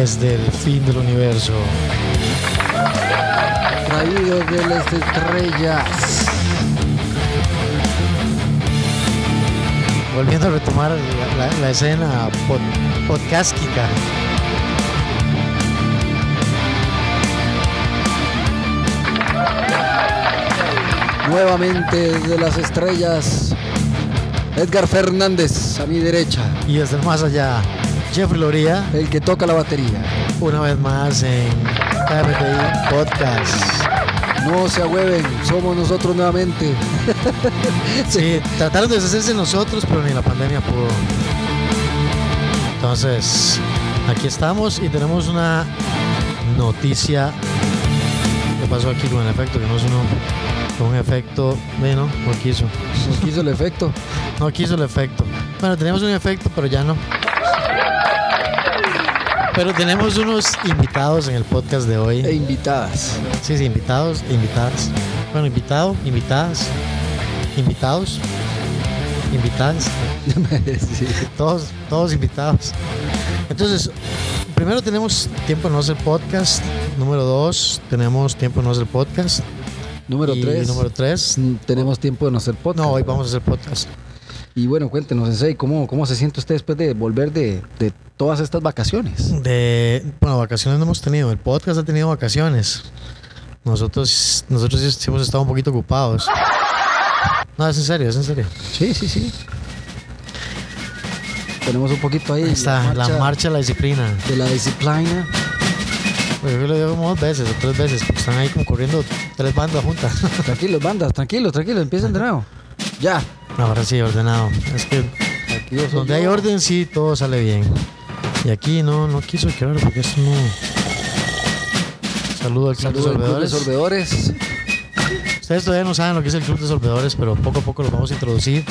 desde el fin del universo. Traído de las estrellas. Volviendo a retomar la, la- la escena pod, podcástica. Nuevamente desde las estrellas. Edgar Fernández a mi derecha. Y desde el más allá, Jeffrey Loría, El que toca la batería. una vez más en KMTI Podcast. No se agüeven, somos nosotros nuevamente. Sí, trataron de deshacerse de nosotros, pero ni la pandemia pudo. Entonces, aquí estamos y tenemos una noticia. ¿Qué pasó aquí con el efecto? Que no sonó con un efecto. Bueno, no quiso. Nos quiso el efecto. No quiso el efecto. Bueno, tenemos un efecto, pero ya no. Pero tenemos unos invitados en el podcast de E hoy. invitadas. Sí, sí, invitados, e invitadas. Bueno, invitado, invitadas, invitados, invitadas. Sí. Todos, todos invitados. Entonces, primero tenemos tiempo de no hacer podcast. Número dos, tenemos tiempo de no hacer podcast. Número Y 3. Número tres, Tenemos tiempo de no hacer podcast. no, hoy vamos a hacer podcast. Y bueno, cuéntenos, Sensei, ¿cómo, ¿cómo se siente usted después de volver de, de todas estas vacaciones? De, bueno, vacaciones no hemos tenido. El podcast ha tenido vacaciones. Nosotros, nosotros sí hemos estado un poquito ocupados. No, es en serio, es en serio. Sí, sí, sí. Tenemos un poquito ahí. Ahí está, la marcha de la disciplina. de la disciplina. Pues yo lo digo como dos veces o tres veces, porque están ahí como corriendo tres bandas juntas. Tranquilos, bandas, tranquilos, tranquilos, empiecen de nuevo. Ya. Ahora sí, ordenado. Es que Aquí donde hay orden, sí, todo sale bien. Y aquí no, no quiso quedar porque esto no. Saludo al Club de al Club de Solvedores. Ustedes todavía no saben lo que es el Club de Solvedores, pero poco a poco lo vamos a introducir.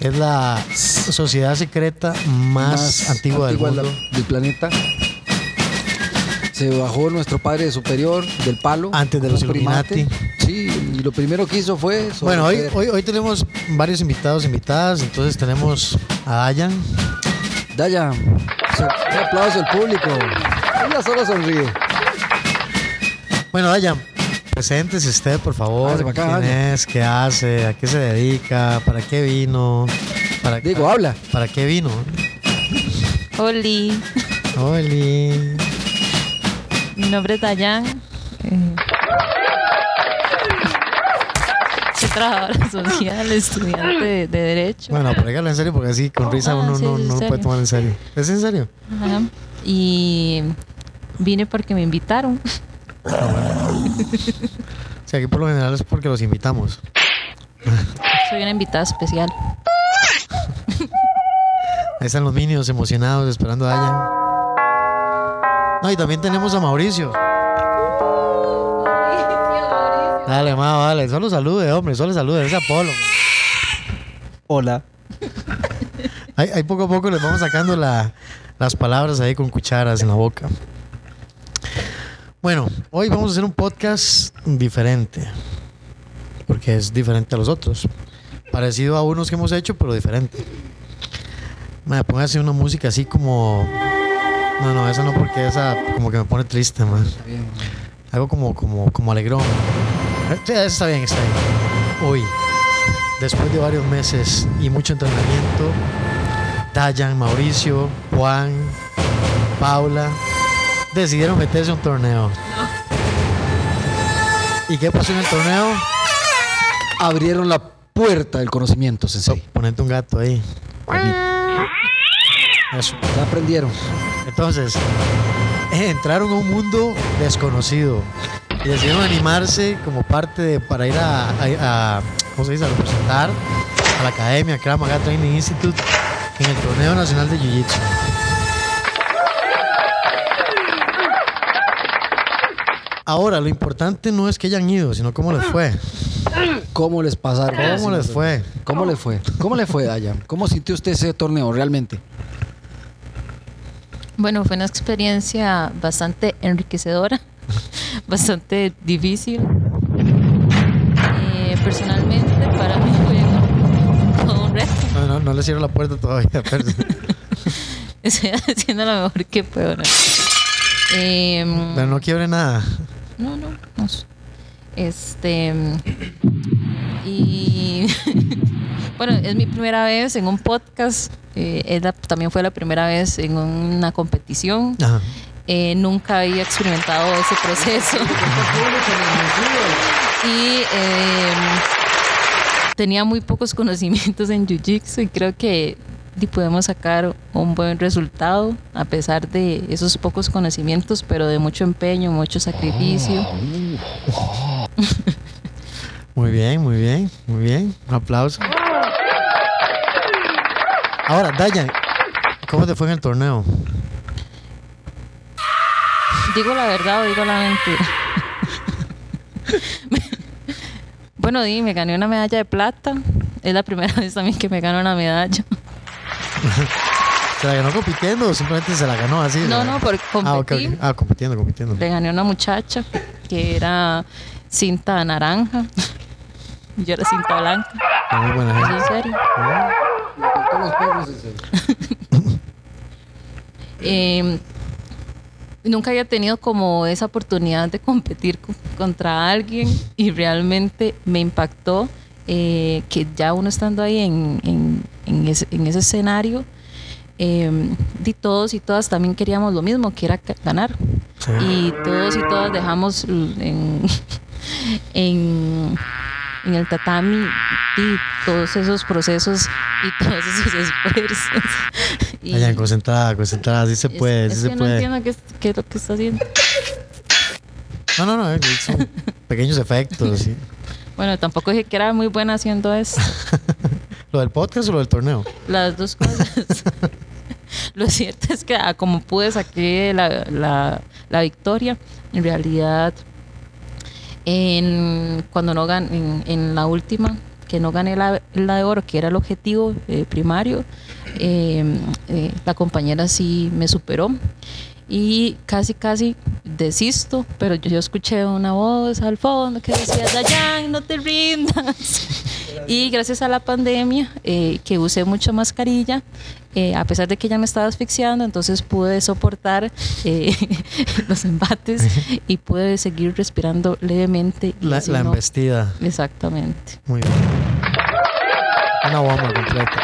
Es la sociedad secreta más, antigua, del la- mundo. del planeta. Se bajó nuestro padre superior del palo. Antes de los primate. Sí, y lo primero que hizo fue. Bueno, hoy, hoy, hoy tenemos varios invitados, invitadas. Entonces tenemos a Dayan. Daya, se- un aplauso al público. Ella solo sonríe. Bueno, Dayan, preséntese usted, por favor. Acá, ¿Quién Dayan. es? ¿Qué hace? ¿A qué se dedica? ¿Para qué vino? ¿Para, Digo, habla. ¿Para qué vino? Oli, Oli. mi nombre es Dayan. Trabajadora social, estudiante de, de Derecho. Bueno, pero en serio porque así con risa Ah, uno sí, no, no lo puede tomar en serio. ¿Es en serio? Ajá. Y vine porque me invitaron. O sea, aquí por lo general es porque los invitamos. Soy una invitada especial. Ahí están los minions emocionados esperando a Dayan. No, y también tenemos a Mauricio. Dale, ma, vale. Solo salude, hombre. Solo salude. Es Apolo. Hola. Ahí, ahí poco a poco les vamos sacando la- las palabras ahí con cucharas en la boca. Bueno, hoy vamos a hacer un podcast diferente. Porque es diferente a los otros. Parecido a unos que hemos hecho, pero diferente. Me póngase una música así como. No, no, esa no, porque esa como que me pone triste, man. Algo como, como, como alegrón. Está bien, está bien. Hoy, después de varios meses y mucho entrenamiento, Dayan, Mauricio, Juan, Paula decidieron meterse a un torneo. ¿Y qué pasó en el torneo? Abrieron la puerta del conocimiento, Sensei. Ponete un gato ahí. Eso. Ya aprendieron. Entonces, eh, entraron a un mundo desconocido y decidieron animarse como parte de, para ir a, a- a- ¿cómo se dice? a representar a la academia Krav Maga Training Institute en el torneo nacional de Jiu-Jitsu. Ahora, lo importante no es que hayan ido, sino cómo les fue. ¿Cómo les pasaron? ¿Cómo les fue? ¿Cómo le fue? ¿Cómo le fue, Daya? ¿Cómo sintió usted ese torneo realmente? Bueno, fue una experiencia bastante enriquecedora, bastante difícil. Eh, personalmente, para mí fue todo un reto. No, no, no le cierro la puerta todavía. pero- Estoy haciendo lo mejor que puedo. ¿no? Em, Pero no quiebre nada. No, no, no. Este. Y. bueno, es mi primera vez en un podcast. eh, es la- también fue la primera vez en una competición. Ajá. Eh, nunca había experimentado ese proceso. y eh, tenía muy pocos conocimientos en Jiu-Jitsu y creo que podemos sacar un buen resultado a pesar de esos pocos conocimientos, pero de mucho empeño, mucho sacrificio. Muy bien, muy bien, muy bien. Un aplauso. Ahora, Dayan, ¿cómo te fue en el torneo? ¿Digo la verdad o digo la mentira? bueno, di, me gané una medalla de plata. Es la primera vez también que me gano una medalla. ¿Se la ganó compitiendo o simplemente se la ganó así? No, no, por Ah, competir. ok. Ah, compitiendo, compitiendo. Le gané a una muchacha que era cinta naranja. Yo era cinta blanca. Muy buena ¿Es gente. en serio? Eh, nunca había tenido como esa oportunidad de competir co- contra alguien y realmente me impactó eh, que ya uno estando ahí en, en- en ese, en ese escenario, eh, todos y todas también queríamos lo mismo, que era ganar. Sí. Y todos y todas dejamos en, en, el tatami di todos esos procesos y todos esos esfuerzos. Y- Dayan, concentrada, concentrada. Sí se es- puede, es sí que se no puede. entiendo qué, es- qué es lo que está haciendo. No, no, no. eh, Son pequeños efectos. sí. Bueno, tampoco dije que era muy buena haciendo esto. ¿Lo del podcast o lo del torneo? Las dos cosas. lo cierto es que ah, como pude saqué la, la, la victoria, en realidad en, cuando no gan en, la última, que no gané la, de oro, que era el objetivo eh, primario, eh, eh, la compañera sí me superó y casi casi desisto, pero yo, yo escuché una voz al fondo que decía, Dayan, no te rindas. Y gracias a la pandemia, eh, que usé mucha mascarilla, eh, a pesar de que ella me estaba asfixiando, entonces pude soportar eh, los embates y pude seguir respirando levemente. La, así la no- embestida. Exactamente. Muy bien. Una bomba completa.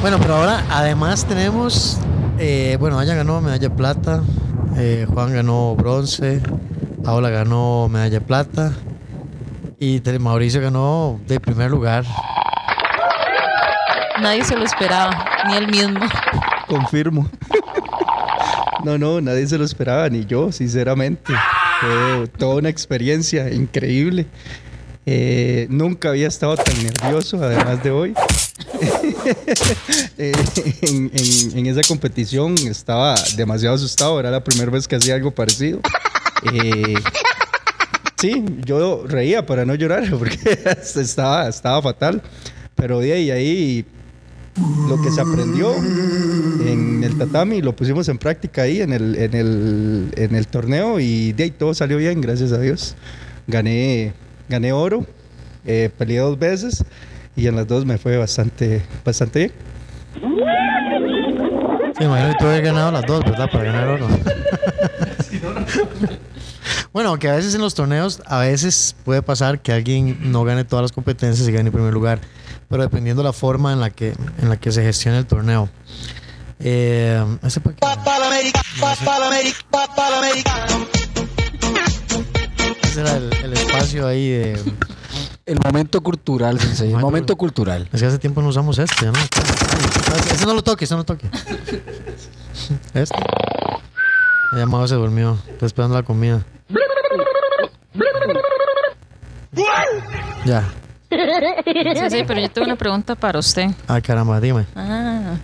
Bueno, pero ahora además tenemos, eh, bueno, ella ganó medalla de plata, Juan ganó bronce, Paola ganó medalla de plata y Mauricio ganó de primer lugar. Nadie se lo esperaba, ni él mismo. Confirmo. No, no, nadie se lo esperaba, ni yo, sinceramente. Fue toda una experiencia increíble. Eh, nunca había estado tan nervioso, además de hoy. Eh, en, en- en esa competición estaba demasiado asustado, era la primera vez que hacía algo parecido. Eh, sí, yo reía para no llorar porque estaba, estaba fatal. Pero de ahí, ahí lo que se aprendió en el tatami lo pusimos en práctica ahí en el, en el, en el torneo y de ahí todo salió bien, gracias a Dios. Gané, gané oro, eh, peleé dos veces y en las dos me fue bastante, bastante bien. Sí, imagino que tú habías ganado las dos, ¿verdad? Para ganar oro. bueno, que a veces en los torneos, a veces puede pasar que alguien no gane todas las competencias y gane en primer lugar, pero dependiendo la forma en la que, en la que se gestione el torneo. Eh, ¿ese para qué? Ese era el, el espacio ahí de... El momento cultural, sensei. El Momento- momento cultural. Es que hace tiempo no usamos este, ¿no? Ese no lo toque, ese no lo toque. Este. El llamado se durmió. Está esperando la comida. Ya. Sí, sí, pero yo tengo una pregunta para usted. Ay, caramba, dime. Ah,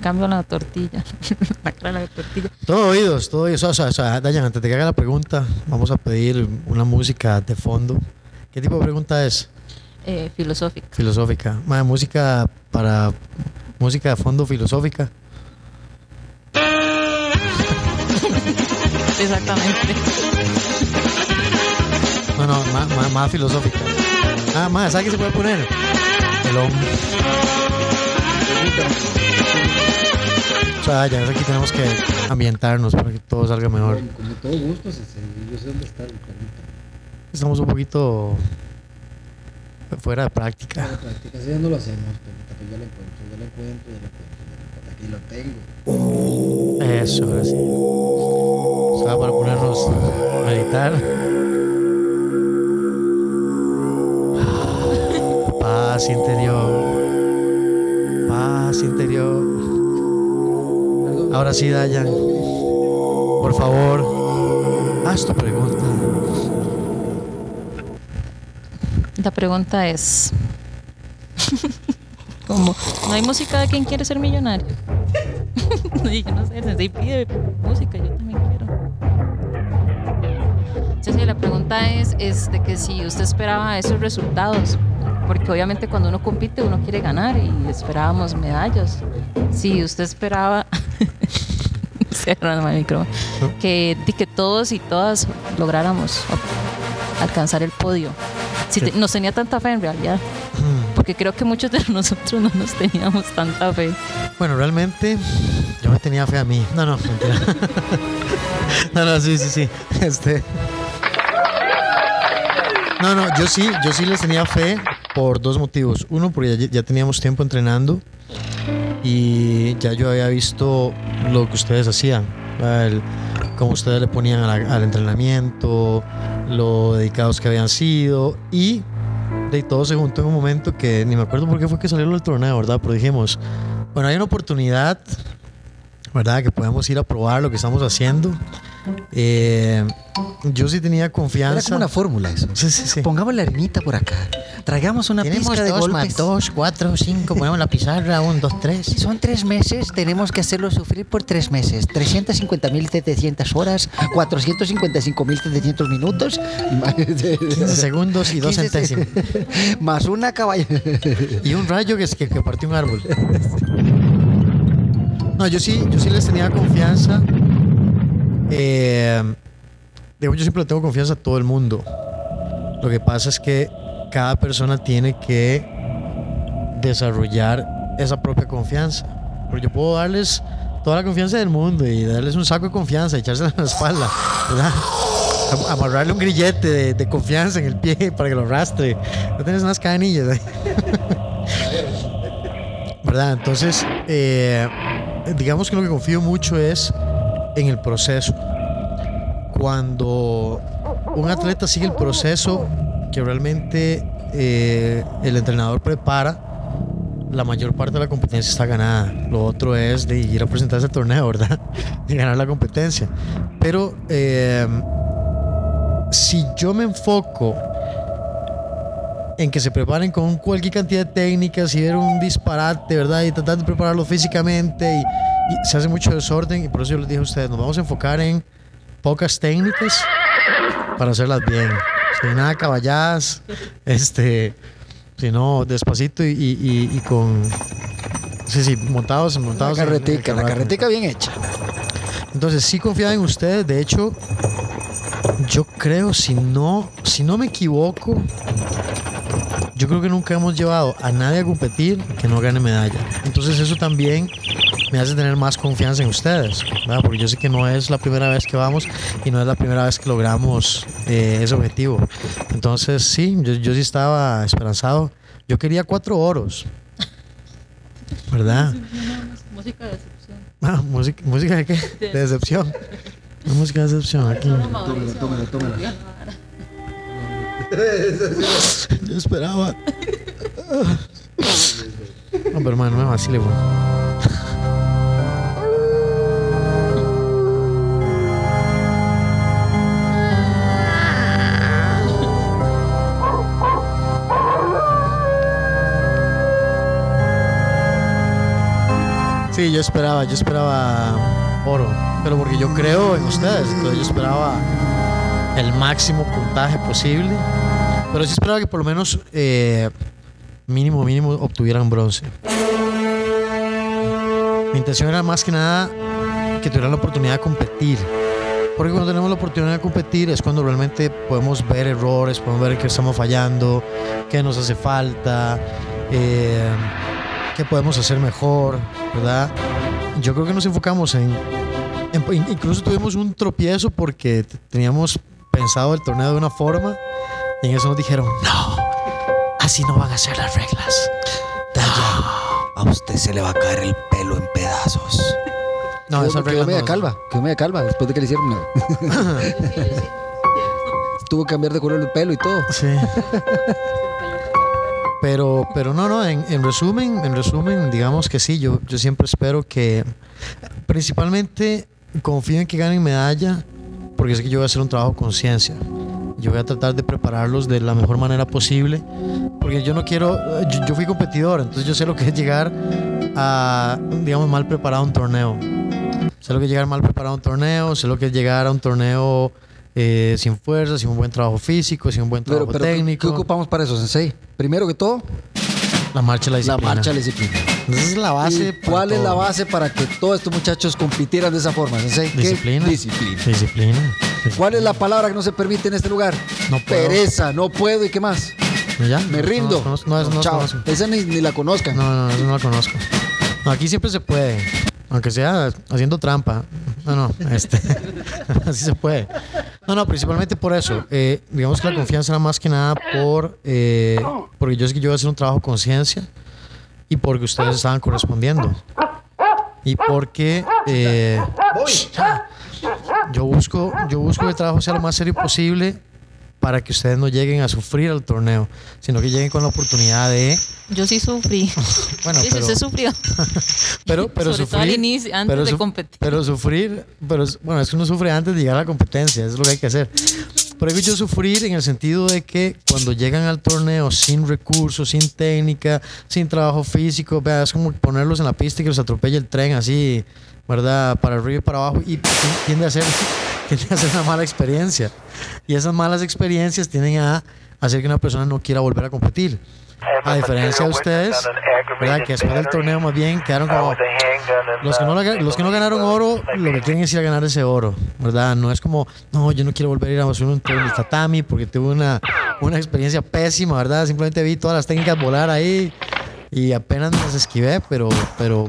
cambio la tortilla. la cara de la tortilla. Todo oídos, todo oídos. O sea, o sea, Dayan, antes de que haga la pregunta, vamos a pedir una música de fondo. ¿Qué tipo de pregunta es? Eh, filosófica. Filosófica. Mae, música para. Música de fondo filosófica. Exactamente. No, no, más, más, más filosófica. Ah, más, ¿sabes qué se puede poner? El hombre. O sea, ya aquí tenemos que ambientarnos para que todo salga mejor. Como todo gusto, yo sé dónde está el perrito. Estamos un poquito fuera de práctica. La práctica, así ya no lo hacemos, encuentro, yo lo encuentro, yo lo encuentro, yo lo encuentro. Aquí lo tengo. Eso, ahora sí. O sea, para ponernos a meditar. Paz interior. Paz interior. Ahora sí, Dayan. Por favor, haz tu pregunta. La pregunta es, ¿cómo? ¿No hay música de quien quiere ser millonario? Y yo no sé, sensei pide música, yo también quiero. Sí, la pregunta es, es de que si usted esperaba esos resultados, porque obviamente cuando uno compite uno quiere ganar y esperábamos medallas. Si usted esperaba, cerrando el micrófono, que, que todos y todas lográramos alcanzar el podio. Si te- nos tenía tanta fe en realidad, porque creo que muchos de nosotros no nos teníamos tanta fe. Bueno, realmente yo me tenía fe a mí. No, no, mentira. No, no, sí, sí, sí. Este. No, no, yo sí, yo sí les tenía fe por dos motivos. Uno, porque ya, ya teníamos tiempo entrenando y ya yo había visto lo que ustedes hacían. El- cómo ustedes le ponían la- al entrenamiento, lo dedicados que habían sido y de todo se juntó en un momento que ni me acuerdo por qué fue que salió el torneo, ¿verdad? Pero dijimos, bueno, hay una oportunidad, ¿verdad? Que podemos ir a probar lo que estamos haciendo. Eh, yo sí tenía Era confianza. como una fórmula eso. Sí, sí, sí. Pongamos la arenita por acá. Traigamos una Tenemos pizca de dos más golpes. dos, cuatro, cinco, ponemos la pizarra, un, dos, tres. Son tres meses, tenemos que hacerlo sufrir por tres meses. 350.700 horas, 455.700 minutos, 15 segundos y dos 15 se- centésimos. más una caballa. Y un rayo que, es que, que partió un árbol. No, yo sí, yo sí les tenía confianza. Eh, digo, yo siempre le tengo confianza a todo el mundo. Lo que pasa es que cada persona tiene que desarrollar esa propia confianza. Pero yo puedo darles toda la confianza del mundo y darles un saco de confianza, echársela en la espalda, ¿verdad? Am- Amarrarle un grillete de, de confianza en el pie para que lo arrastre. No tienes unas cadenillas ahí. ¿Verdad? Entonces, eh, digamos que lo que confío mucho es en el proceso. Cuando un atleta sigue el proceso que realmente eh, el entrenador prepara, la mayor parte de la competencia está ganada. Lo otro es de ir a presentarse al torneo, ¿verdad? Y ganar la competencia. Pero eh, si yo me enfoco en que se preparen con cualquier cantidad de técnicas y ver un disparate, ¿verdad? Y tratar de prepararlo físicamente y, y se hace mucho desorden y por eso yo les dije a ustedes, nos vamos a enfocar en pocas técnicas para hacerlas bien. Sin nada caballadas, este, sino despacito y, y- y- con... Sí, sí, montados, La montados. en- en el carretica, la carruaje. carretica bien hecha. Entonces sí confiaba en ustedes. De hecho, yo creo, si no, si no me equivoco, yo creo que nunca hemos llevado a nadie a competir que no gane medalla. Entonces eso también me hace tener más confianza en ustedes, ¿verdad? Porque yo sé que no es la primera vez que vamos y no es la primera vez que logramos eh, ese objetivo. Entonces sí, yo, yo sí estaba esperanzado. Yo quería cuatro oros, ¿verdad? Música de decepción. Ah, música, música de qué? De decepción. Una música de decepción aquí. Tómela, tómela, tómela. Yo esperaba. No, pero hermano, no me vacile, Sí, yo esperaba, yo esperaba oro, pero porque yo creo en ustedes, entonces yo esperaba el máximo puntaje posible, pero sí esperaba que por lo menos eh, mínimo, mínimo obtuvieran bronce. Mi intención era más que nada que tuvieran la oportunidad de competir. Porque cuando tenemos la oportunidad de competir es cuando realmente podemos ver errores, podemos ver qué estamos fallando, qué nos hace falta, eh, qué podemos hacer mejor, ¿verdad? yo creo que nos enfocamos en, en- in- incluso tuvimos un tropiezo porque teníamos pensado el torneo de una forma y en eso nos dijeron, no, así no van a ser las reglas. Daya, a usted se le va a caer el pelo en pedazos. No, quedó, esas quedó media no- calva, quedó media calva después de que le hicieron. la- Tuvo que cambiar de color el pelo y todo. Sí. Pero, pero no, no, en, en resumen, en resumen, digamos que sí, yo, yo siempre espero que, principalmente confío en que ganen medalla, porque sé que yo voy a hacer un trabajo con ciencia. Yo voy a tratar de prepararlos de la mejor manera posible, porque yo no quiero, yo, yo fui competidor, entonces yo sé lo que es llegar a, digamos, mal preparado a un torneo. Sé lo que es llegar mal preparado a un torneo, sé lo que es llegar a un torneo eh, sin fuerza, sin un buen trabajo físico, sin un buen trabajo pero ¿qué- técnico. ¿qué ocupamos para eso, Sensei? Primero que todo, La marcha la la disciplina. marcha a la disciplina. Esa es la base. ¿Y para ¿Cuál es la base para que todos estos muchachos compitieran de esa forma, Sensei? ¿Qué? Disciplina. Disciplina. Disciplina. ¿Cuál es la palabra que no se permite en este lugar? No puedo. Pereza, no puedo y qué más. Me rindo. No, no, no, no, Chao. conozco. Esa ni, ni la conozcan. no, no, eso no la conozco. No, aquí siempre se puede. Aunque sea haciendo trampa. No, no, este. así se puede. No, no, principalmente por eso. Eh, digamos que la confianza era más que nada por. eh, porque yo sé que yo voy a hacer un trabajo con ciencia y porque ustedes estaban correspondiendo. Y porque. eh, yo busco, yo busco que el trabajo sea lo más serio posible para que ustedes no lleguen a sufrir al torneo, sino que lleguen con la oportunidad de, Yo sí sufrí. bueno, sí, sí, pero, se sufrió. pero, pero Sobre todo al sufrir, inicio, antes pero de competir. pero sufrir, pero bueno, es que uno sufre antes de llegar a la competencia, es lo que hay que hacer. Pero yo sufrir en el sentido de que cuando llegan al torneo sin recursos, sin técnica, sin trabajo físico, vea, es como ponerlos en la pista y que los atropelle el tren así, ¿verdad? Para arriba y para abajo y tiende a ser, tiende a ser una mala experiencia. Y esas malas experiencias tienden a hacer que una persona no quiera volver a competir. A diferencia de ustedes, ¿verdad? Que después del torneo más bien quedaron como... Los que, no, los que no ganaron oro, lo que quieren es ir a ganar ese oro, ¿verdad? No es como, no, yo no quiero volver a ir a hacer un torneo tatami porque tuve una, una experiencia pésima, ¿verdad? Simplemente vi todas las técnicas volar ahí y apenas las esquivé, pero, pero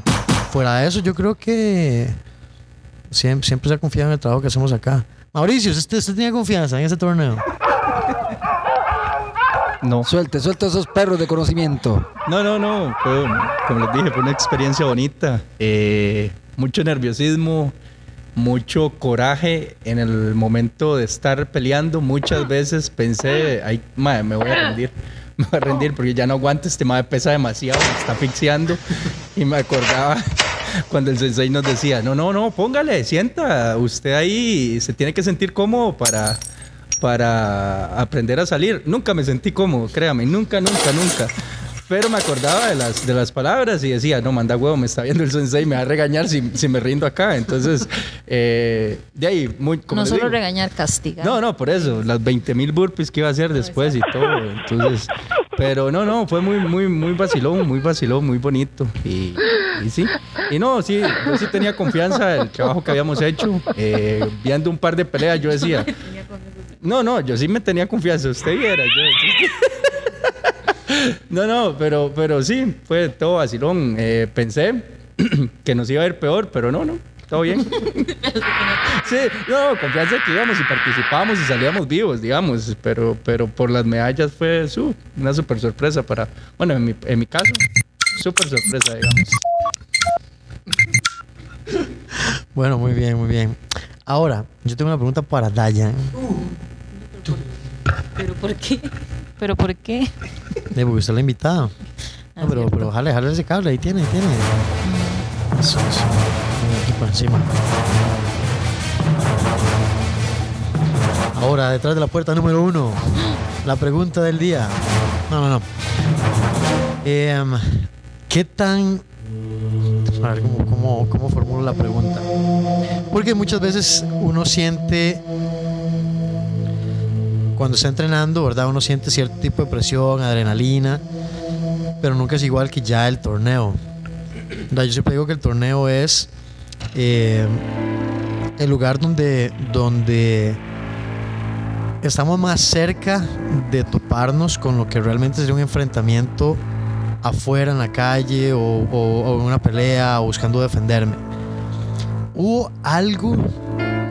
fuera de eso yo creo que siempre, siempre se ha confiado en el trabajo que hacemos acá. Mauricio, ¿usted, usted tenía confianza en ese torneo? No. Suelte, suelte esos perros de conocimiento. No, no, no. Fue, como les dije, fue una experiencia bonita. Eh, mucho nerviosismo, mucho coraje en el momento de estar peleando. Muchas veces pensé, ay, madre, me voy a rendir. Me voy a rendir porque ya no aguanto. Este madre pesa demasiado, me está asfixiando. Y me acordaba cuando el sensei nos decía, no, no, no, póngale, sienta. Usted ahí se tiene que sentir cómodo para para aprender a salir. Nunca me sentí cómodo, créame, nunca, nunca, nunca. Pero me acordaba de las, de las palabras y decía, no, manda huevo, me está viendo el sensei, me va a regañar si, si me rindo acá. Entonces, eh, de ahí, muy... como No solo digo, regañar, castigar. no, no, por eso, las 20 mil burpees que iba a hacer después y todo. Entonces, pero no, no, fue muy, muy, muy vacilón, muy vacilón, muy bonito. Y, y sí, y no, sí, yo sí tenía confianza del trabajo que habíamos hecho. Eh, viendo un par de peleas, yo decía, no, no, yo sí me tenía confianza, usted viera. Yo, no, no, pero, pero sí, fue todo vacilón. Eh, pensé que nos iba a ir peor, pero no, no, todo bien. Sí, no, confianza que íbamos y participábamos y salíamos vivos, digamos, pero, pero por las medallas fue su, una super sorpresa para, bueno, en mi, en mi caso, super sorpresa, digamos. Bueno, muy bien, muy bien. Ahora, yo tengo una pregunta para Dayan. ¿Pero por qué? ¿Pero por qué? Eh, porque usted la invitada. No, Ah, pero, pero jale, jale ese cable, ahí tiene, ahí tiene. Eso, eso. Venga, Aquí por encima. Ahora, detrás de la puerta número uno, la pregunta del día. No, no, no. Em, ¿Qué tan... A ver, ¿cómo, cómo, cómo formulo la pregunta? Porque muchas veces uno siente cuando está entrenando, ¿verdad? Uno siente cierto tipo de presión, adrenalina, pero nunca es igual que ya el torneo. ¿Verdad? Yo siempre digo que el torneo es eh, el lugar donde, donde estamos más cerca de toparnos con lo que realmente sería un enfrentamiento afuera en la calle o, o- o una pelea o buscando defenderme. ¿Hubo algo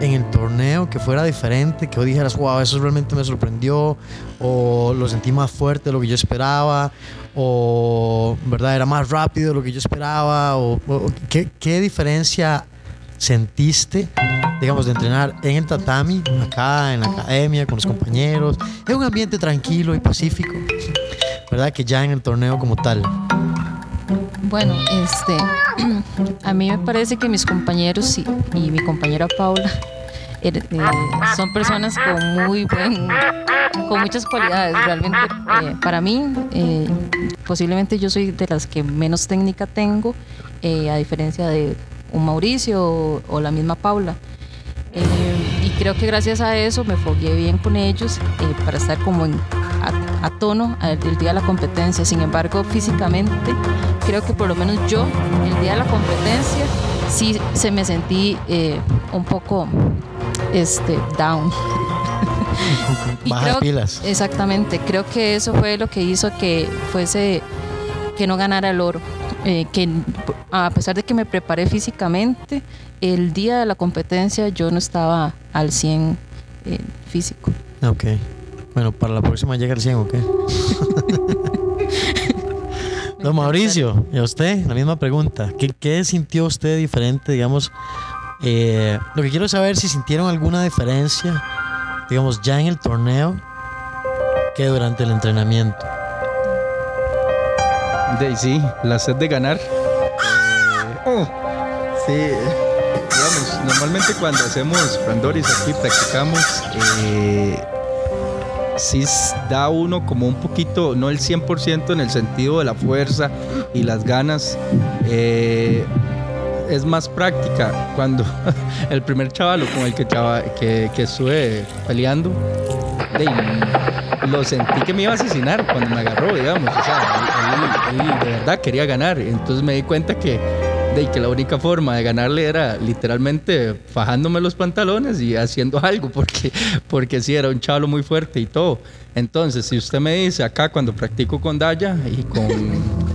en el torneo que fuera diferente, que vos dijeras, wow, eso realmente me sorprendió, o lo sentí más fuerte de lo que yo esperaba, o verdad era más rápido de lo que yo esperaba, o, ¿qué, qué diferencia sentiste, digamos, de entrenar en el tatami, acá en la academia, con los compañeros, en un ambiente tranquilo y pacífico, verdad que ya en el torneo como tal? Bueno, este, a mí me parece que mis compañeros y, y mi compañera Paula eh, son personas con muy buen, con muchas cualidades. Realmente, eh, para mí, eh, posiblemente yo soy de las que menos técnica tengo, a diferencia de un Mauricio o, la misma Paula. Y creo que gracias a eso me fogué bien con ellos para estar como a, tono el día de la competencia. Sin embargo, físicamente, creo que por lo menos yo, el día de la competencia, sí se me sentí un poco este, down. Bajas creo- pilas. Exactamente, creo que eso fue lo que hizo que fuese que no ganara el oro. Eh, que a pesar de que me preparé físicamente, el día de la competencia yo no estaba al 100 eh, físico. Ok. Bueno, para la próxima llega el 100 o qué? Don Mauricio, ¿y a usted? La misma pregunta. ¿Qué, qué sintió usted diferente, digamos? Eh, lo que quiero saber si sintieron alguna diferencia, digamos, ya en el torneo que durante el entrenamiento. De sí, la sed de ganar. Eh, sí, digamos, normalmente cuando hacemos Randoris aquí practicamos, eh, sí da uno como un poquito, no el 100% en el sentido de la fuerza y las ganas. eh, es más práctica cuando el primer chavalo con el que, que, que estuve peleando, de lo sentí que me iba a asesinar cuando me agarró, digamos. O sea, de verdad quería ganar. Entonces me di cuenta que, de que la única forma de ganarle era literalmente fajándome los pantalones y haciendo algo, porque, porque sí, era un chavalo muy fuerte y todo. Entonces, si usted me dice acá cuando practico con Daya y con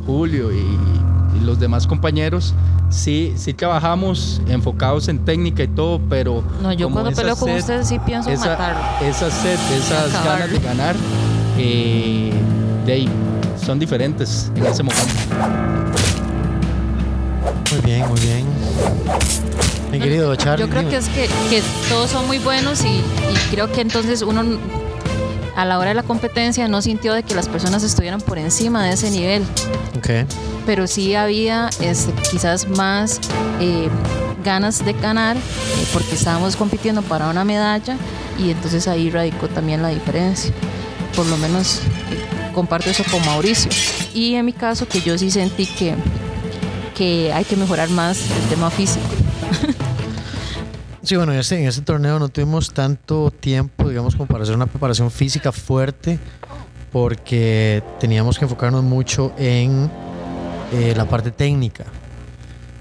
Julio y los demás compañeros, sí, sí trabajamos enfocados en técnica y todo, pero... No, yo cuando peleo con ustedes sí pienso esa, matarlo. esa sed, esas Acabarlo. ganas de ganar, eh, de ahí, son diferentes en ese momento. Muy bien, muy bien. Mi querido Charlie. Yo creo que es que, que todos son muy buenos y, y creo que entonces uno a la hora de la competencia no sintió de que las personas estuvieran por encima de ese nivel. Ok. pero sí había este, quizás más eh, ganas de ganar eh, porque estábamos compitiendo para una medalla y entonces ahí radicó también la diferencia. Por lo menos eh, comparto eso con Mauricio. Y en mi caso que yo sí sentí que, que hay que mejorar más el tema físico. Sí, bueno, en este, en torneo no tuvimos tanto tiempo, digamos, como para hacer una preparación física fuerte, porque teníamos que enfocarnos mucho en eh, la parte técnica.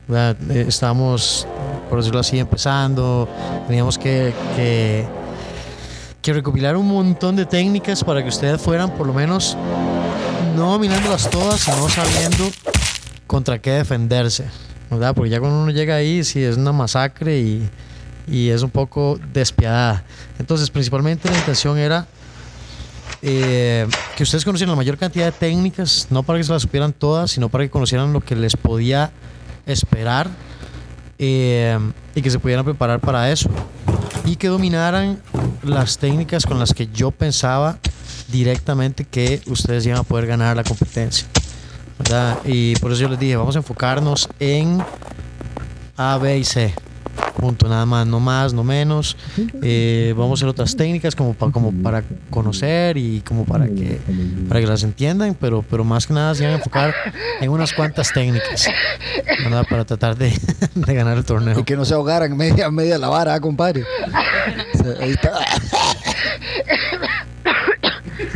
¿verdad? Eh, estábamos, por decirlo así, empezando, teníamos que, que, que recopilar un montón de técnicas para que ustedes fueran, por lo menos, no dominándolas todas, sino sabiendo contra qué defenderse. ¿verdad? Porque ya cuando uno llega ahí, sí es una masacre y, y es un poco despiadada. Entonces, principalmente la intención era eh, que ustedes conocieran la mayor cantidad de técnicas, no para que se las supieran todas, sino para que conocieran lo que les podía esperar eh, y que se pudieran preparar para eso. Y que dominaran las técnicas con las que yo pensaba directamente que ustedes iban a poder ganar la competencia. Y por eso yo les dije, vamos a enfocarnos en A, B y C. Punto, nada más, no más, no menos. Eh, vamos a hacer otras técnicas como, pa- como para conocer y como para que, para que las entiendan, pero, pero más que nada se van a enfocar en unas cuantas técnicas ¿verdad? para tratar de, de ganar el torneo. Y que no se ahogaran media, media la vara, ¿ah, compadre. O sea, ahí está.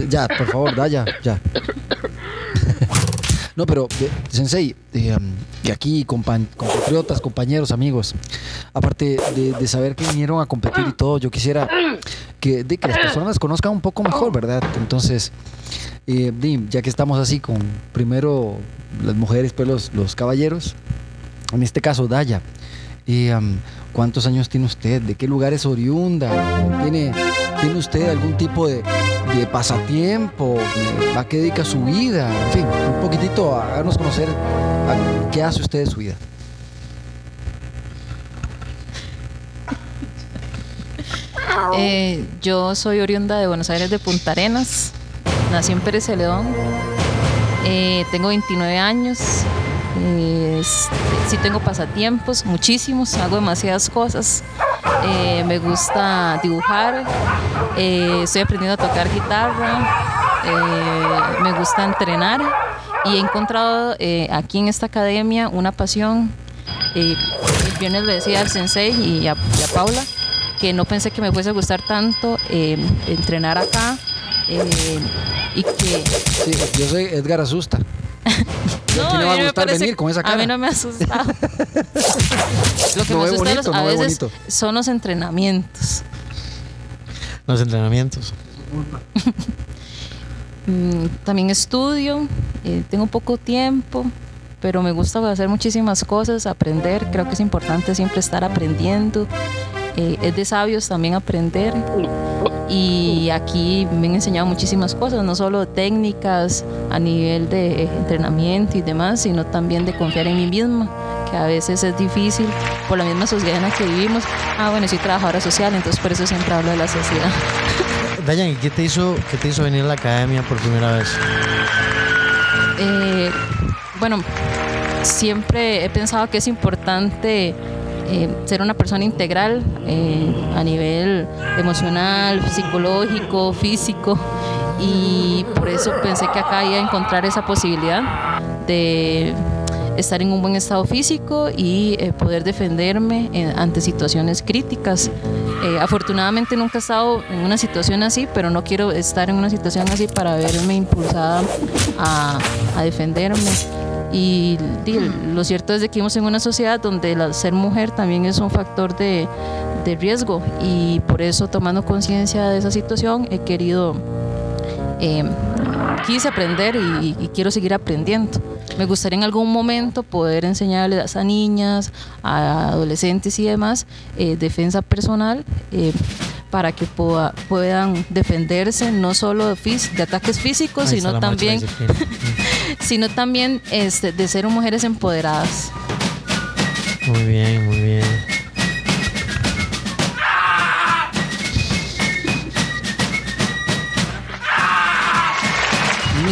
Ya, por favor, da ya, ya. No, pero, eh, Sensei, eh, um, y aquí, compa- compatriotas, compañeros, amigos, aparte de, saber que vinieron a competir y todo, yo quisiera que, de que las personas conozcan un poco mejor, ¿verdad? Entonces, eh, ya que estamos así con primero las mujeres, pues los, los caballeros, en este caso Daya, um, ¿cuántos años tiene usted? ¿De qué lugar es oriunda? ¿Tiene, ¿tiene usted algún tipo de, pasatiempo? ¿A qué dedica su vida? En fin, un poquitito, háganos conocer a- qué hace usted de su vida. Eh, yo soy oriunda de Buenos Aires de Punta Arenas. Nací en Pérez Celedón. Eh, tengo 29 años. Eh, es- sí tengo pasatiempos, muchísimos. Hago demasiadas cosas. Eh, me gusta dibujar. Eh, estoy aprendiendo a tocar guitarra. Eh, me gusta entrenar. Y he encontrado aquí en esta academia una pasión. El viernes le decía al sensei y a, y a Paula que no pensé que me fuese a gustar tanto entrenar acá y que Sí, yo soy Edgar Asusta. No, a ti no va a mí me gustar parece- venir con esa A cara. mí no me ha asustado. Lo que No me asusta bonito, los- no a es veces bonito. son los entrenamientos. Los entrenamientos. Mm, también estudio, eh, tengo poco tiempo, pero me gusta hacer muchísimas cosas, aprender. Creo que es importante siempre estar aprendiendo. Eh, es de sabios también aprender. Y aquí me han enseñado muchísimas cosas, no solo técnicas a nivel de entrenamiento y demás, sino también de confiar en mí misma, que a veces es difícil por la misma sociedad en la que vivimos. Ah, bueno, soy trabajadora social, entonces por eso siempre hablo de la sociedad. Dayan, ¿y qué te hizo, qué te hizo venir a la academia por primera vez? Eh, bueno, siempre he pensado que es importante eh, ser una persona integral eh, a nivel emocional, psicológico, físico y por eso pensé que acá iba a encontrar esa posibilidad de estar en un buen estado físico y eh, poder defenderme eh, ante situaciones críticas. Eh, afortunadamente nunca he estado en una situación así, pero no quiero estar en una situación así para verme impulsada a, a defenderme. Y di, lo cierto es de que vivimos en una sociedad donde la- ser mujer también es un factor de, de riesgo y por eso tomando conciencia de esa situación he querido eh, quise aprender y, y quiero seguir aprendiendo. Me gustaría en algún momento poder enseñarles a niñas, a adolescentes y demás eh, defensa personal eh, para que pueda- puedan defenderse no solo de, fis- de ataques físicos, Ahí sino también, sino también este, de ser mujeres empoderadas. Muy bien, muy bien.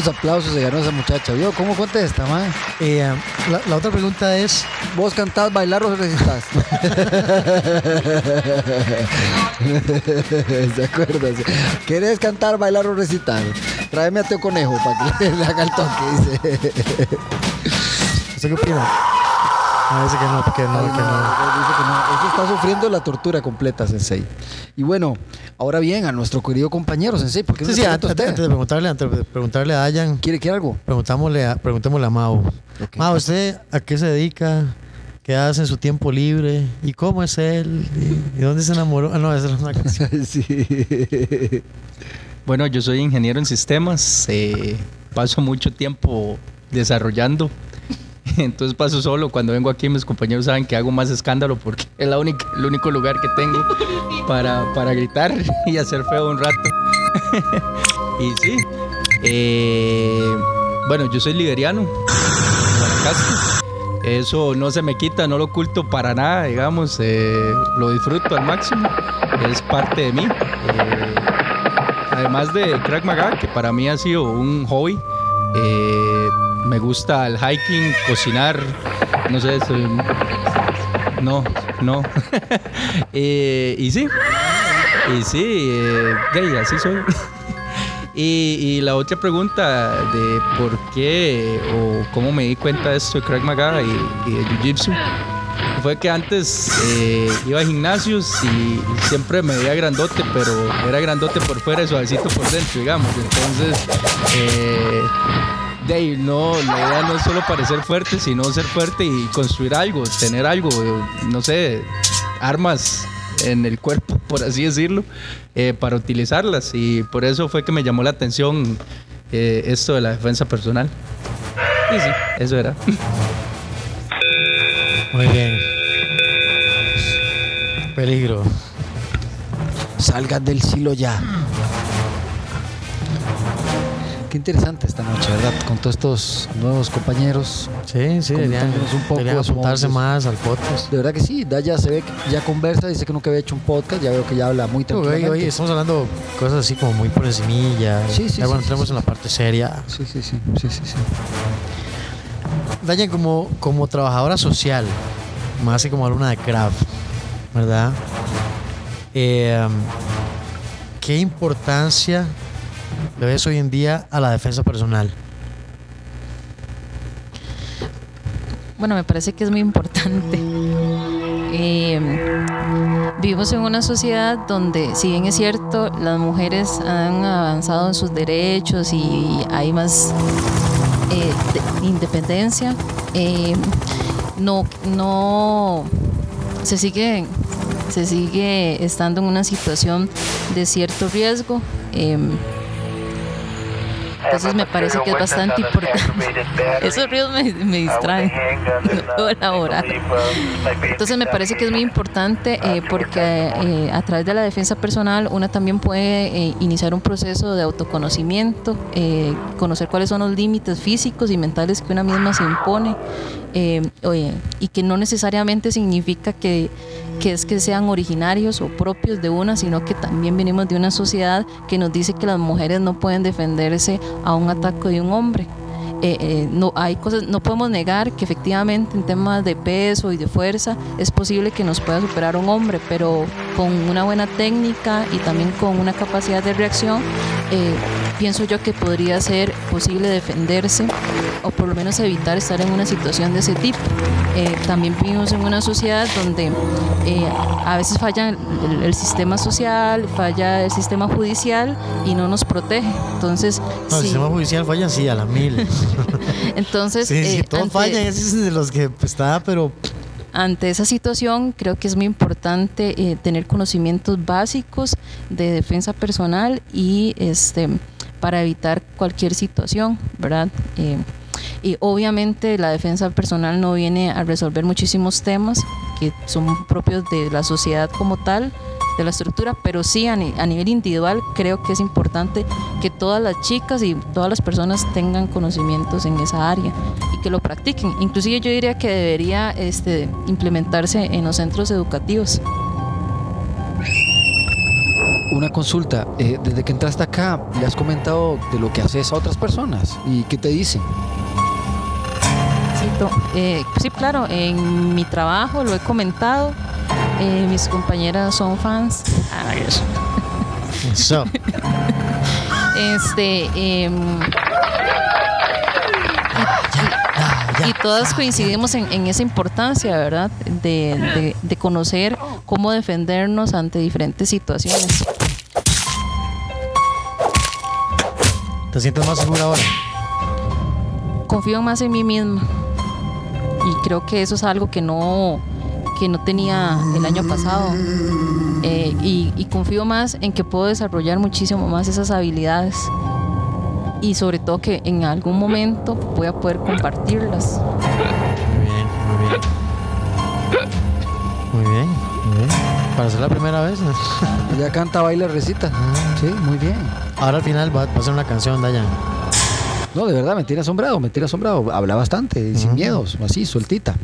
Aplausos se ganó esa muchacha. ¿Vio cómo contesta, man? Eh, la, la otra pregunta es, ¿Vos cantás, bailar o recitas? ¿Se acuerdan? ¿Querés cantar, bailar o recitar? Tráeme a Teo Conejo para que le haga el toque, dice. ¿usted qué opina? No, dice que no, que no, que no. Dice que no. Eso está sufriendo la tortura completa, Sensei. Y bueno, ahora bien, a nuestro querido compañero, Sensei, ¿por qué no Sí, sí, antes, antes de preguntarle, antes de preguntarle a Dayan, ¿Quiere, ¿Quiere algo? preguntámosle a, preguntémosle a Mau. Ok. Mau, ¿usted a qué se dedica? ¿Qué hace en su tiempo libre? ¿Y cómo es él? ¿Y, y dónde se enamoró? Ah, no, esa es una canción. sí. Bueno, yo soy ingeniero en sistemas. eh, paso mucho tiempo desarrollando. Entonces paso solo. Cuando vengo aquí, mis compañeros saben que hago más escándalo porque es la única, el único lugar que tengo para, para gritar y hacer feo un rato. y sí. eh, bueno, yo soy liberiano. Eso no se me quita, no lo oculto para nada, digamos. eh, lo disfruto al máximo. Es parte de mí. Eh, además de Krav Maga, que para mí ha sido un hobby, eh, me gusta el hiking, cocinar, no sé, soy- no, no. Eh, y sí, y sí, eh, gay, así soy. Y, la otra pregunta de por qué o cómo me di cuenta de esto de Krav Maga y, y de Jiu Jitsu fue que antes eh, iba a gimnasios y siempre me veía grandote, pero era grandote por fuera y suavecito por dentro, digamos. Entonces, eh, de ahí, no, la idea no es solo parecer fuerte, sino ser fuerte y construir algo, tener algo, eh, no sé, armas en el cuerpo, por así decirlo, eh, para utilizarlas. Y por eso fue que me llamó la atención eh, esto de la defensa personal. Y sí, eso era. Muy bien. Peligro. Salgan del silo ya. Qué interesante esta noche, ¿verdad? Con todos estos nuevos compañeros. Sí, sí, deberían, un poco, deberían apuntarse más al podcast. De verdad que sí, Daya se ve que ya conversa, dice que nunca había hecho un podcast, ya veo que ya habla muy Oye, tranquilamente. oye, estamos hablando cosas así como muy por encimilla. Sí, sí, Ya sí, entremos sí, en la parte seria. Sí, sí, sí, sí, sí, sí. Dayan, como, como trabajadora social, más así como alumna de craft, ¿verdad? Eh, ¿Qué importancia le ves hoy en día a la defensa personal? Bueno, me parece que es muy importante. Eh, vivimos en una sociedad donde, si bien es cierto, las mujeres han avanzado en sus derechos y hay más eh, de- independencia, eh, no, no se sigue, se sigue estando en una situación de cierto riesgo. eh, entonces me parece que es bastante importante. Esos ruidos me, distraen. Puedo elaborar. Entonces me parece que es muy importante eh, porque eh, a través de la defensa personal una también puede eh, iniciar un proceso de autoconocimiento, eh, conocer cuáles son los límites físicos y mentales que una misma se impone oye, y que no necesariamente significa que, que es que sean originarios o propios de una, sino que también venimos de una sociedad que nos dice que las mujeres no pueden defenderse a un ataque de un hombre. Eh, eh, no hay cosas no podemos negar que efectivamente en temas de peso y de fuerza es posible que nos pueda superar un hombre pero con una buena técnica y también con una capacidad de reacción eh, pienso yo que podría ser posible defenderse o por lo menos evitar estar en una situación de ese tipo. Eh, también vivimos en una sociedad donde eh, a veces falla el, el sistema social falla el sistema judicial y no nos protege. Entonces No, el sistema judicial falla sí a la mil. entonces sí, sí, eh, todos ante- fallan. Ese es de los que está, pero ante esa situación creo que es muy importante eh, tener conocimientos básicos de defensa personal y este para evitar cualquier situación, ¿verdad? Eh, y obviamente la defensa personal no viene a resolver muchísimos temas que son propios de la sociedad como tal, de la estructura, pero sí a, ni- a nivel individual creo que es importante que todas las chicas y todas las personas tengan conocimientos en esa área y que lo practiquen. Inclusive yo diría que debería este, implementarse en los centros educativos. Una consulta, eh, desde que entraste acá, ¿le has comentado de lo que haces a otras personas? ¿Y qué te dicen? Sí, eh, sí, claro, en mi trabajo lo he comentado. Eh, mis compañeras son fans. Ah, eso. eso. Este, em, y, y todas coincidimos en, en esa importancia, ¿verdad? De, de- de conocer cómo defendernos ante diferentes situaciones. ¿Te sientes más segura ahora? Confío más en mí misma. Y creo que eso es algo que no, que no tenía el año pasado. Eh, y, y confío más en que puedo desarrollar muchísimo más esas habilidades. Y sobre todo que en algún momento voy a poder compartirlas. Muy bien, muy bien. Muy bien, muy bien. Para ser la primera vez. ¿no? Ya canta, baila, recita. Sí, muy bien. Ahora al final va, a ser una canción, Dayan. No, de verdad, me tiene asombrado, me tiene asombrado. Habla bastante, sin miedos, así, sueltita.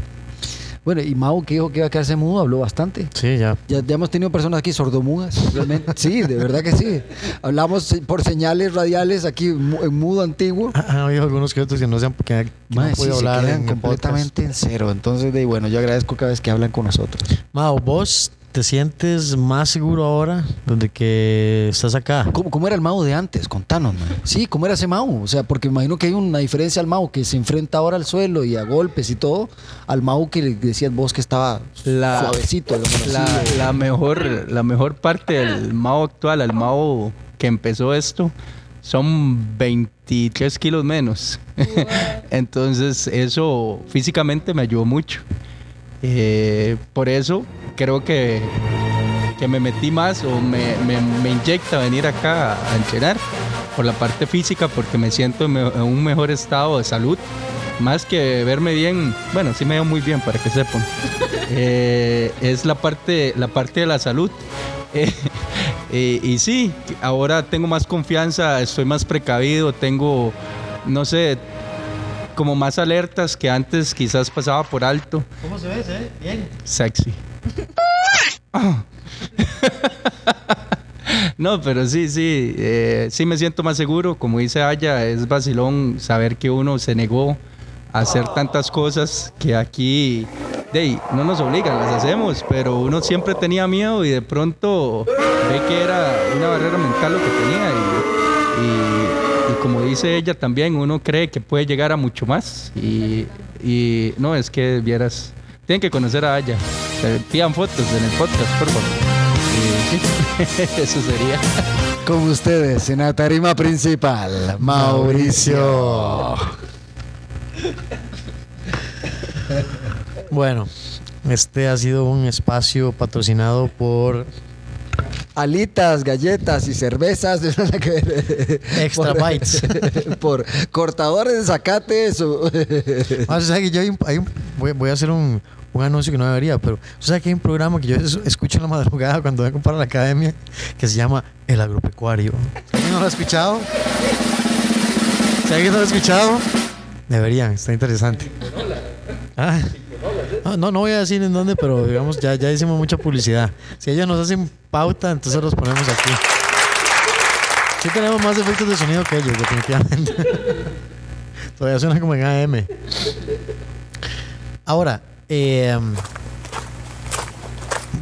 Bueno, y Mau, que dijo que iba a quedarse mudo, habló bastante. Sí, ya. Ya, ya hemos tenido personas aquí sordomudas, realmente. Sí, de verdad que sí. Hablamos por señales radiales aquí en mudo antiguo. Han habido algunos que otros que no se han, que, que no Mae, han sí, se hablar quedan en el completamente en cero. Entonces, de, bueno, yo agradezco cada vez que hablan con nosotros. Mao, ¿vos te sientes más seguro ahora desde que estás acá? ¿Cómo, cómo era el Mau de antes? Contanos, man. Sí, ¿cómo era ese Mau? O sea, porque imagino que hay una diferencia al Mau que se enfrenta ahora al suelo y a golpes y todo, al Mau que le decías vos que estaba La- suavecito, La, la mejor, la mejor parte del Mao actual, al Mao que empezó esto, son 23 kilos menos. Entonces eso físicamente me ayudó mucho. Eh, por eso creo que, que me metí más o me, me, me inyecta venir acá a entrenar por la parte física porque me siento en un mejor estado de salud. Más que verme bien, bueno, sí me veo muy bien para que sepan. Eh, es la parte, la parte de la salud. Eh, eh, y sí, ahora tengo más confianza, estoy más precavido, tengo, no sé, como más alertas que antes quizás pasaba por alto. ¿Cómo se ve? ¿Se ve? Bien. Sexy. No, pero sí, sí, eh, sí me siento más seguro. Como dice Aya, es vacilón saber que uno se negó a hacer tantas cosas que aquí de no nos obligan, las hacemos, pero uno siempre tenía miedo y de pronto ve que era una barrera mental lo que tenía y, dice ella también, uno cree que puede llegar a mucho más y, y no, es que vieras, tienen que conocer a Aya, Se pidan fotos en el podcast, por favor. Y sí, eso sería. Con ustedes en la tarima principal, Mauricio. Bueno, este ha sido un espacio patrocinado por Alitas, galletas y cervezas. Extra Por- Bites. Por cortadores de zacate. su- Ah, ¿sabes que yo hay un- hay un- voy, voy a hacer un, un anuncio que no debería, pero ¿sabes que hay un programa que yo es- escucho en la madrugada cuando voy a comprar a la academia que se llama El Agropecuario? ¿Alguien no lo ha escuchado? Si alguien no lo ha escuchado, deberían, está interesante. Ah. No, no, no voy a decir en dónde, pero digamos, ya, ya hicimos mucha publicidad. Si ellos nos hacen pauta, entonces los ponemos aquí. Sí tenemos más efectos de sonido que ellos, definitivamente. Todavía suena como en AM. Ahora, eh,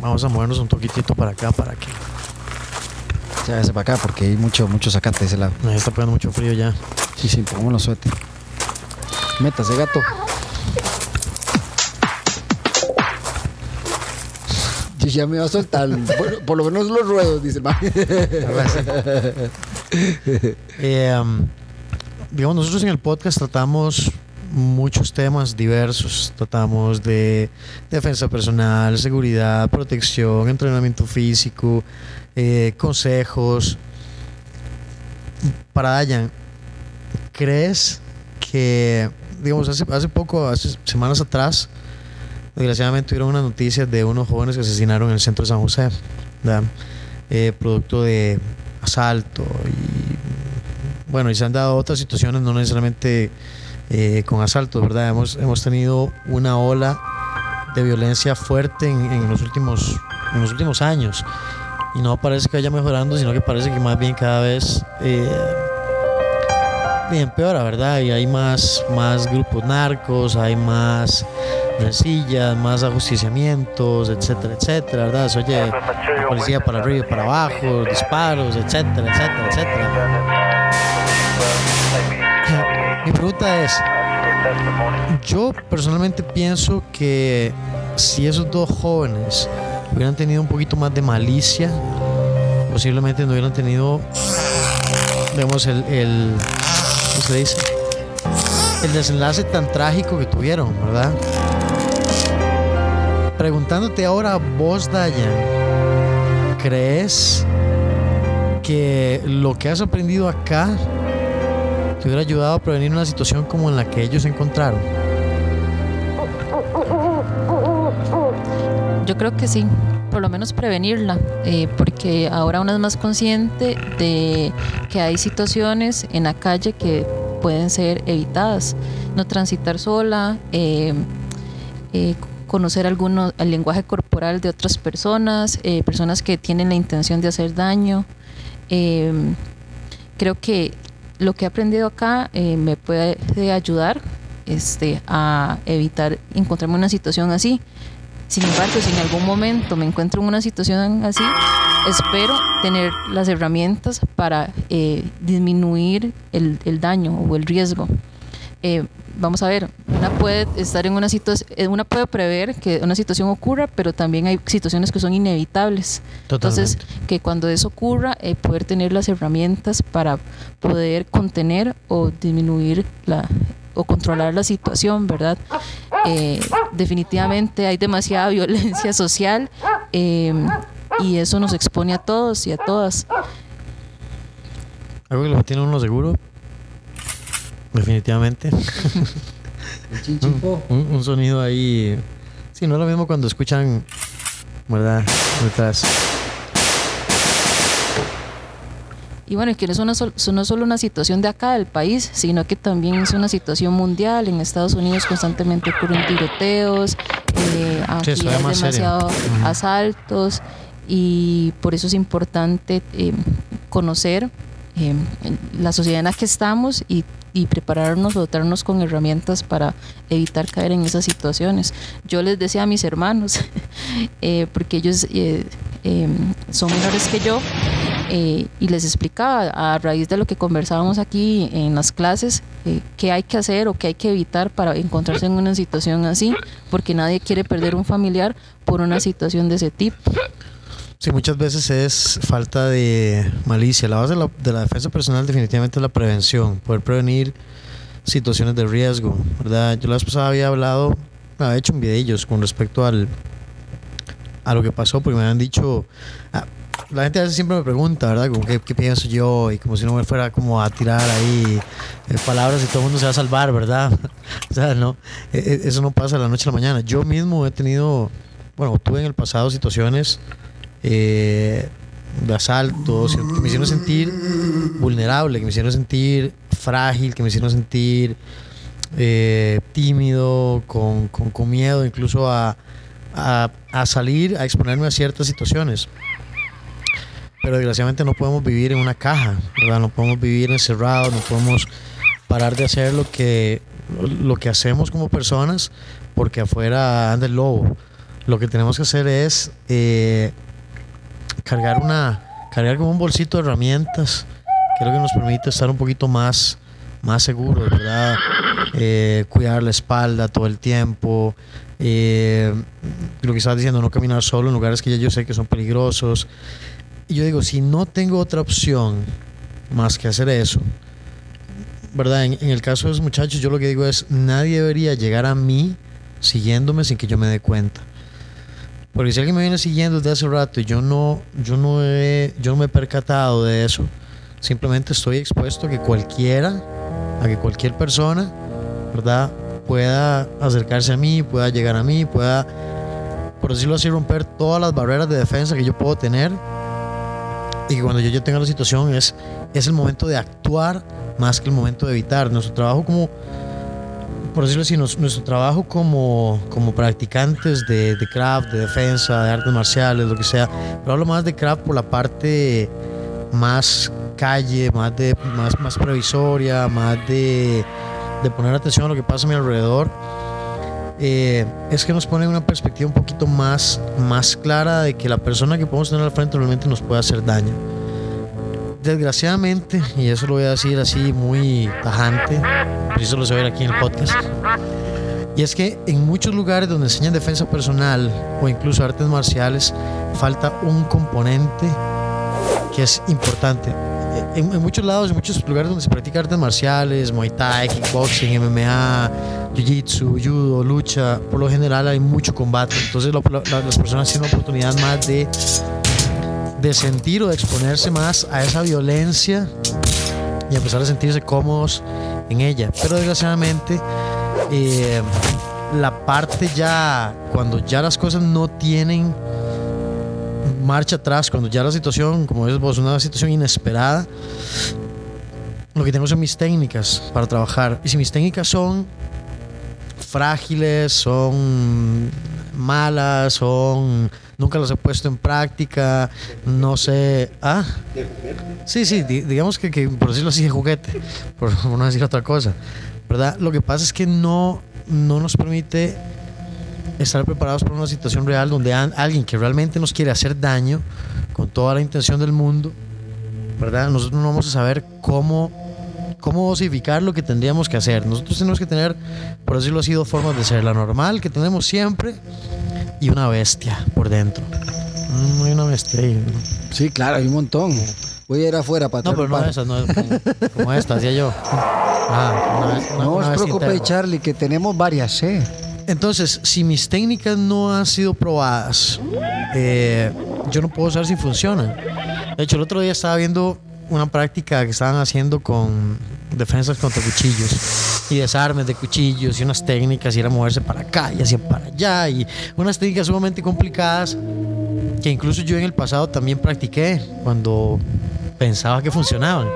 vamos a movernos un poquitito para acá, para que Ya, para acá porque hay mucho, mucho zacate de ese lado. me está pegando mucho frío ya. Sí, sí, pongámoslo suete. Métase, gato. Yo ya me va a soltar. Por lo menos los ruedos, dice el. Eh, nosotros en el podcast tratamos muchos temas diversos. Tratamos de defensa personal, seguridad, protección, entrenamiento físico, eh, consejos. Para Dayan, ¿crees que, digamos, hace, hace poco, hace semanas atrás, desgraciadamente tuvieron unas noticias de unos jóvenes que asesinaron en el centro de San José. Eh, producto de asalto y bueno, y se han dado otras situaciones, no necesariamente eh, con asaltos, ¿verdad? Hemos, hemos tenido una ola de violencia fuerte en, en los últimos, en los últimos años y no parece que vaya mejorando, sino que parece que más bien cada vez eh, empeora, ¿verdad? Y hay más, más grupos narcos, hay más más ajusticiamientos, etcétera, etcétera, ¿verdad? Oye policía para arriba y para abajo, disparos, etcétera, etcétera, etcétera. Mi pregunta es, yo personalmente pienso que si esos dos jóvenes hubieran tenido un poquito más de malicia, posiblemente no hubieran tenido, digamos, el, el ¿cómo se dice? El desenlace tan trágico que tuvieron, ¿verdad? Preguntándote ahora, vos, Dayan, ¿crees que lo que has aprendido acá te hubiera ayudado a prevenir una situación como en la que ellos se encontraron? Yo creo que sí, por lo menos prevenirla, eh, porque ahora uno es más consciente de que hay situaciones en la calle que pueden ser evitadas. No transitar sola, eh, eh, conocer alguno, el lenguaje corporal de otras personas, eh, personas que tienen la intención de hacer daño. Eh, creo que lo que he aprendido acá eh, me puede ayudar este, a evitar encontrarme en una situación así. Sin embargo, si en algún momento me encuentro en una situación así, espero tener las herramientas para eh, disminuir el, el daño o el riesgo. Eh, vamos a ver, una puede estar en una situación, una puede prever que una situación ocurra, pero también hay situaciones que son inevitables. Entonces, que cuando eso ocurra, eh, poder tener las herramientas para poder contener o disminuir la o controlar la situación, ¿verdad? Eh, definitivamente hay demasiada violencia social y eso nos expone a todos y a todas. Algo que lo tiene uno seguro, definitivamente. un, un, sonido ahí. Sí, no es lo mismo cuando escuchan, ¿verdad? Detrás. Y bueno, que no es, una no solo una situación de acá del país, sino que también es una situación mundial. En Estados Unidos constantemente ocurren tiroteos, eh, aquí hay demasiados asaltos y por eso es importante eh, conocer eh, la sociedad en la que estamos y, y prepararnos, dotarnos con herramientas para evitar caer en esas situaciones. Yo les decía a mis hermanos, porque ellos son menores que yo, eh, y les explicaba a raíz de lo que conversábamos aquí en las clases eh, qué hay que hacer o qué hay que evitar para encontrarse en una situación así, porque nadie quiere perder un familiar por una situación de ese tipo. Sí, muchas veces es falta de malicia. La base de la, de la defensa personal definitivamente es la prevención, poder prevenir situaciones de riesgo, ¿verdad? Yo la vez pasada había hablado, había hecho un video con respecto al a lo que pasó, porque me habían dicho, ah, la gente a veces siempre me pregunta, ¿verdad? Como qué, pienso yo y como si no me fuera como a tirar ahí eh, palabras y todo el mundo se va a salvar, ¿verdad? o sea, no, e, e, eso no pasa de la noche a la mañana. Yo mismo he tenido, bueno, tuve en el pasado situaciones eh, de asaltos que me hicieron sentir vulnerable, que me hicieron sentir frágil, que me hicieron sentir eh, tímido, con, con, miedo incluso a, a, a salir, a exponerme a ciertas situaciones pero desgraciadamente no podemos vivir en una caja. No podemos vivir encerrados, no podemos parar de hacer lo que, lo que hacemos como personas porque afuera anda el lobo. Lo que tenemos que hacer es eh, cargar una cargar como un bolsito de herramientas que es lo que nos permite estar un poquito más más seguros, ¿verdad? Eh, cuidar la espalda todo el tiempo. Eh, lo que estás diciendo, no caminar solo en lugares que ya yo sé que son peligrosos. Y yo digo, si no tengo otra opción más que hacer eso, ¿verdad? En, el caso de los muchachos, yo lo que digo es, nadie debería llegar a mí siguiéndome sin que yo me dé cuenta. Porque si alguien me viene siguiendo desde hace rato y yo no, yo no, he, yo no me he percatado de eso, simplemente estoy expuesto a que cualquiera, a que cualquier persona, ¿verdad? Pueda acercarse a mí, pueda llegar a mí, pueda, por decirlo así, romper todas las barreras de defensa que yo puedo tener y que cuando yo ya tenga la situación es, es el momento de actuar más que el momento de evitar. Nuestro trabajo como, por decirlo así, nuestro trabajo como, como practicantes de, craft, de defensa, de artes marciales, lo que sea, pero hablo más de craft por la parte más calle, más, de, más, más previsoria, más de, de poner atención a lo que pasa a mi alrededor eh, es que nos pone una perspectiva un poquito más, más clara de que la persona que podemos tener al frente realmente nos puede hacer daño. Desgraciadamente, y eso lo voy a decir así muy tajante, por eso lo se ve aquí en el podcast, y es que en muchos lugares donde enseñan defensa personal o incluso artes marciales, falta un componente que es importante en, muchos lados, en muchos lugares donde se practica artes marciales, Muay Thai, kickboxing, MMA, Jiu-Jitsu, judo, lucha, por lo general hay mucho combate. Entonces las personas tienen oportunidad más de, de sentir o de exponerse más a esa violencia y empezar a sentirse cómodos en ella. Pero desgraciadamente eh, la parte ya, cuando ya las cosas no tienen marcha atrás, cuando ya la situación, como es vos, una situación inesperada, lo que tengo son mis técnicas para trabajar. Y si mis técnicas son frágiles, son malas, son nunca las he puesto en práctica, no sé, ah, sí, sí, digamos que, por decirlo así de juguete, por no decir otra cosa, ¿verdad? Lo que pasa es que no, no nos permite estar preparados para una situación real donde alguien que realmente nos quiere hacer daño con toda la intención del mundo, ¿verdad? Nosotros no vamos a saber cómo cómo dosificar lo que tendríamos que hacer. Nosotros tenemos que tener, por decirlo así, dos formas de ser. La normal, que tenemos siempre, y una bestia por dentro. Mm, No hay una bestia ahí. ¿no? Sí, claro, hay un montón. Voy a ir afuera para No, pero no esas, no como, como esta, hacía yo. Ah, una vez- una- No una os interna. Charlie, que tenemos varias, ¿eh? Entonces, si mis técnicas no han sido probadas, eh, yo no puedo saber si funcionan. De hecho, el otro día estaba viendo una práctica que estaban haciendo con defensas contra cuchillos y desarmes de cuchillos y unas técnicas y era moverse para acá y hacia para allá y unas técnicas sumamente complicadas que incluso yo en el pasado también practiqué cuando pensaba que funcionaban.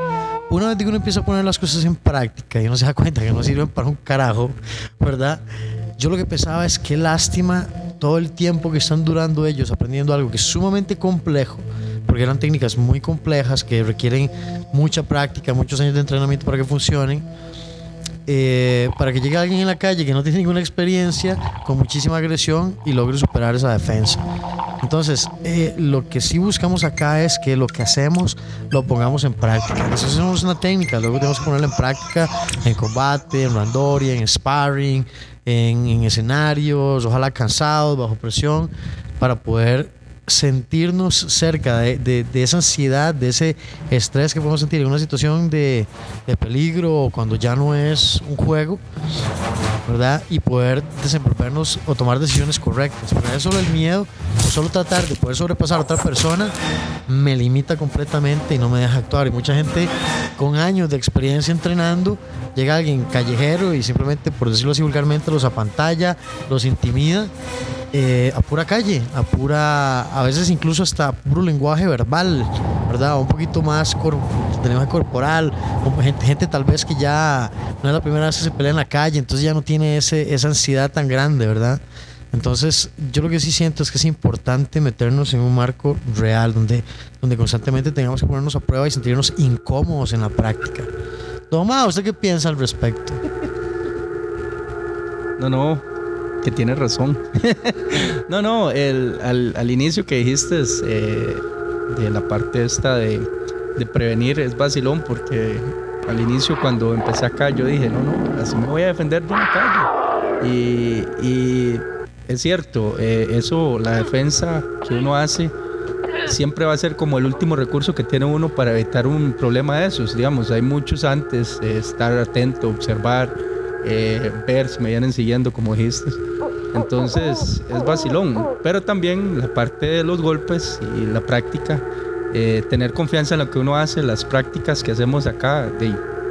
Una vez que uno empieza a poner las cosas en práctica y uno se da cuenta que no sirven para un carajo, ¿verdad? Yo lo que pensaba es qué lástima todo el tiempo que están durando ellos aprendiendo algo que es sumamente complejo, porque eran técnicas muy complejas que requieren mucha práctica, muchos años de entrenamiento para que funcionen. eh, para que llegue alguien en la calle que no tiene ninguna experiencia, con muchísima agresión y logre superar esa defensa. Entonces, eh, lo que sí buscamos acá es que lo que hacemos lo pongamos en práctica. Nosotros hacemos una técnica, luego tenemos que ponerla en práctica en combate, en randoria, en sparring, en, en escenarios, ojalá cansados, bajo presión, para poder sentirnos cerca de, esa ansiedad, de ese estrés que podemos sentir en una situación de, de peligro cuando ya no es un juego, ¿verdad? Y poder desenvolvernos o tomar decisiones correctas. Porque es solo el miedo o solo tratar de poder sobrepasar a otra persona me limita completamente y no me deja actuar. Y mucha gente con años de experiencia entrenando, llega alguien callejero y simplemente, por decirlo así vulgarmente, los apantalla, los intimida. Eh, a pura calle, a pura, a veces incluso hasta puro lenguaje verbal, ¿verdad? Un poquito más cor- lenguaje corporal, gente, gente tal vez que ya no es la primera vez que se pelea en la calle, entonces ya no tiene ese, esa ansiedad tan grande, ¿verdad? Entonces, yo lo que sí siento es que es importante meternos en un marco real, donde, donde constantemente tengamos que ponernos a prueba y sentirnos incómodos en la práctica. Toma, ¿usted qué piensa al respecto? No, no, que tiene razón. no, no, el, al, inicio que dijiste eh, de la parte esta de, prevenir es vacilón porque al inicio cuando empecé acá yo dije, no, no, así me voy a defender de una calle. Y, y es cierto, eh, eso, la defensa que uno hace siempre va a ser como el último recurso que tiene uno para evitar un problema de esos. Digamos, hay muchos antes, eh, estar atento, observar, eh, ver si me vienen siguiendo, como dijiste. Entonces es vacilón, pero también la parte de los golpes y la práctica, eh, tener confianza en lo que uno hace, las prácticas que hacemos acá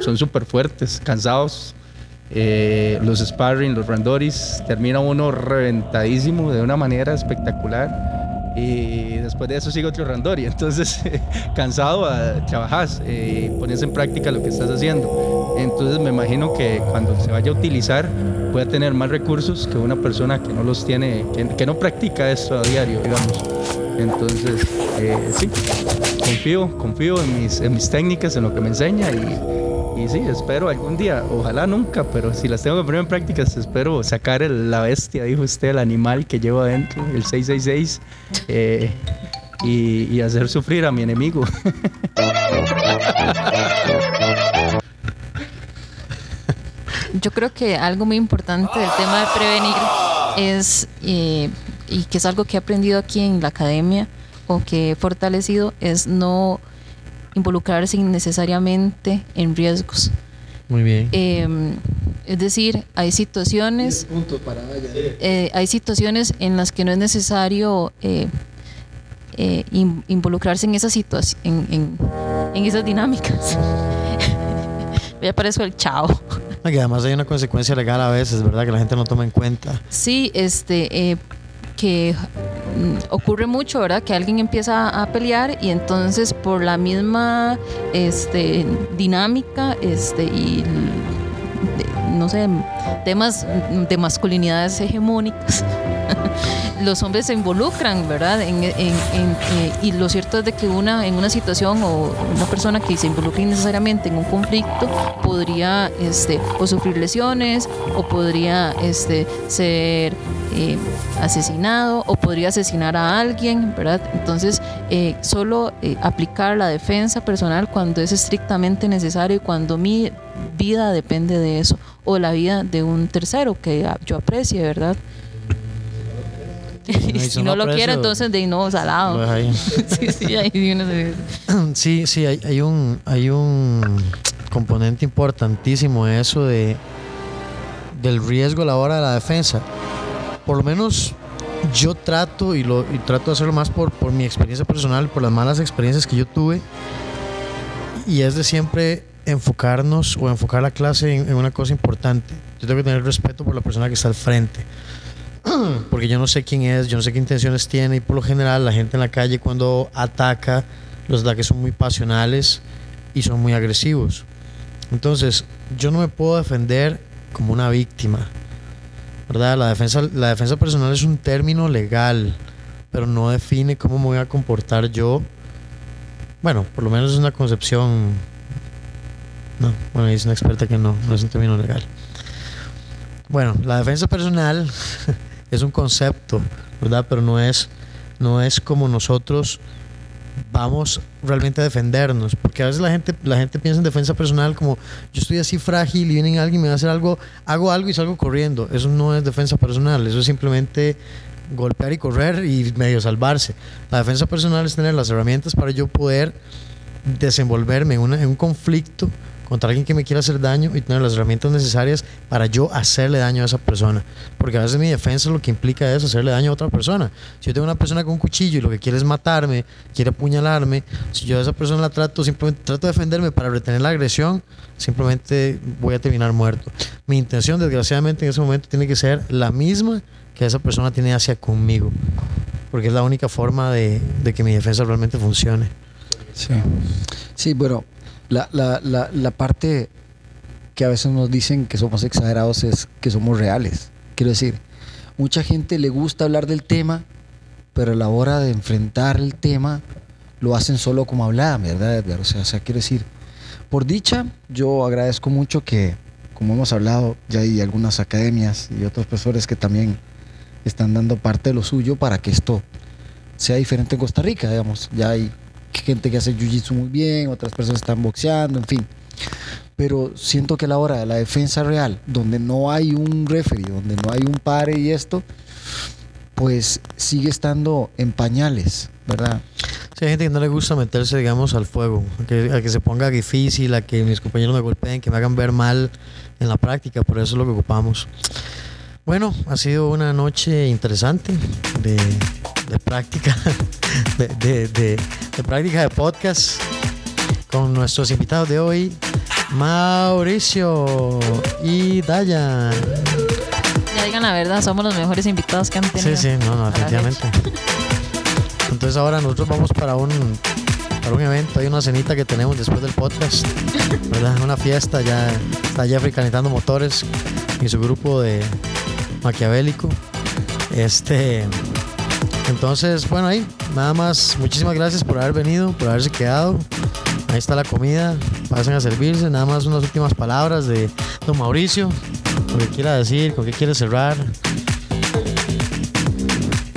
son súper fuertes, cansados. Eh, los sparring, los randoris, termina uno reventadísimo de una manera espectacular y después de eso sigue otro randori. Entonces, cansado, trabajas, eh, pones en práctica lo que estás haciendo. Entonces, me imagino que cuando se vaya a utilizar, pueda tener más recursos que una persona que no los tiene, que, no practica esto a diario, digamos. Entonces, eh, sí, confío, confío en mis, técnicas, en lo que me enseña y, sí, espero algún día, ojalá nunca, pero si las tengo que poner en prácticas, espero sacar la bestia, dijo usted, el animal que llevo adentro, el 666, eh, y hacer sufrir a mi enemigo. Yo creo que algo muy importante del tema de prevenir es, eh, y que es algo que he aprendido aquí en la academia o que he fortalecido, es no involucrarse innecesariamente en riesgos. Muy bien. Eh, es decir, hay situaciones, Punto para allá. eh, hay situaciones en las que no es necesario eh, eh, in- involucrarse en esas situaciones, en, en- en esas dinámicas. Ya parezco el chao. Que además hay una consecuencia legal a veces, ¿verdad? Que la gente no toma en cuenta. Sí, este, eh, que mm, ocurre mucho, ¿verdad? Que alguien empieza a pelear y entonces por la misma este, dinámica este, y no sé, temas de masculinidades hegemónicas, los hombres se involucran, ¿verdad? En, en- en, eh, y lo cierto es de que una en una situación o una persona que se involucre innecesariamente en un conflicto podría este, o sufrir lesiones o podría este, ser eh, asesinado o podría asesinar a alguien, ¿verdad? Entonces, eh, solo eh, aplicar la defensa personal cuando es estrictamente necesario y cuando mi vida depende de eso o la vida de un tercero que a- yo aprecie, ¿verdad? y si no no lo quiere, entonces de no, salado. ahí. sí, sí, una Sí, sí, hay, hay un hay un componente importantísimo eso de del riesgo a la hora de la defensa. Por lo menos yo trato y lo y trato de hacerlo más por, por mi experiencia personal, por las malas experiencias que yo tuve. Y es de siempre enfocarnos o enfocar la clase en, una cosa importante. Yo tengo que tener respeto por la persona que está al frente. Porque yo no sé quién es, yo no sé qué intenciones tiene y por lo general la gente en la calle cuando ataca, los ataques son muy pasionales y son muy agresivos. Entonces, yo no me puedo defender como una víctima. ¿Verdad? La defensa, la defensa personal es un término legal, pero no define cómo me voy a comportar yo. Bueno, por lo menos es una concepción. No, bueno, dice una experta que no, no es un término legal. Bueno, la defensa personal es un concepto, ¿verdad? Pero no es, no es como nosotros vamos realmente a defendernos. Porque a veces la gente, la gente piensa en defensa personal como yo estoy así frágil y viene alguien y me va a hacer algo, hago algo y salgo corriendo. Eso no es defensa personal, eso es simplemente golpear y correr y medio salvarse. La defensa personal es tener las herramientas para yo poder desenvolverme en, una- en un conflicto contra alguien que me quiera hacer daño y tener las herramientas necesarias para yo hacerle daño a esa persona. Porque a veces mi defensa lo que implica es hacerle daño a otra persona. Si yo tengo una persona con un cuchillo y lo que quiere es matarme, quiere apuñalarme, si yo a esa persona la trato, simplemente trato de defenderme para retener la agresión, simplemente voy a terminar muerto. Mi intención, desgraciadamente, en ese momento tiene que ser la misma que esa persona tiene hacia conmigo. Porque es la única forma de, de que mi defensa realmente funcione. Sí. Sí, bueno, la, la, la, la parte que a veces nos dicen que somos exagerados es que somos reales. Quiero decir, mucha gente le gusta hablar del tema, pero a la hora de enfrentar el tema lo hacen solo como hablar, ¿verdad, Edgar? O sea, o sea, quiero decir, por dicha, yo agradezco mucho que, como hemos hablado, ya hay algunas academias y otros profesores que también están dando parte de lo suyo para que esto sea diferente en Costa Rica, digamos. Ya hay gente que hace jiu-jitsu muy bien, otras personas están boxeando, en fin. Pero siento que a la hora de la defensa real, donde no hay un referee, donde no hay un pare y esto, pues sigue estando en pañales, ¿verdad? Sí, hay gente que no le gusta meterse, digamos, al fuego, a que, a que se ponga difícil, a que mis compañeros me golpeen, que me hagan ver mal en la práctica, por eso es lo que ocupamos. Bueno, ha sido una noche interesante de, de práctica, de, de- de- de práctica de podcast con nuestros invitados de hoy, Mauricio y Dayan. Ya digan la verdad, somos los mejores invitados que han tenido. Sí, sí, no, no, definitivamente. Entonces ahora nosotros vamos para un para un evento, hay una cenita que tenemos después del podcast, ¿verdad? Una fiesta, ya está Jeffrey calentando motores y su grupo de maquiavélico. Este, entonces, bueno, ahí, nada más, muchísimas gracias por haber venido, por haberse quedado. Ahí está la comida, pasen a servirse, nada más unas últimas palabras de don Mauricio, lo que quiera decir, con qué quiere cerrar.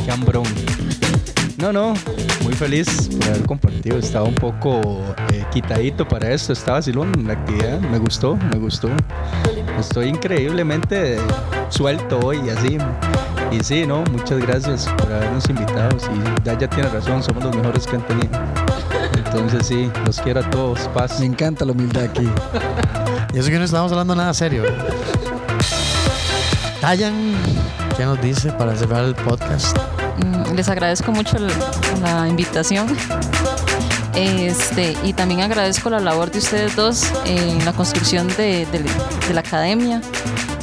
Qué hambrón. No, no, muy feliz por haber compartido. Estaba un poco eh, quitadito para esto. Estaba silón la actividad. Me gustó, me gustó. Estoy increíblemente suelto hoy así. Y sí, no, muchas gracias por habernos invitado. Y ya, ya tiene razón, somos los mejores que han tenido. Entonces sí, los quiero a todos. Paz. Me encanta la humildad aquí. Y eso que no estamos hablando nada serio. Tayan, ¿qué nos dice para cerrar el podcast? Mm, Les agradezco mucho la invitación. Este, y también agradezco la labor de ustedes dos en la construcción de, de- de la academia.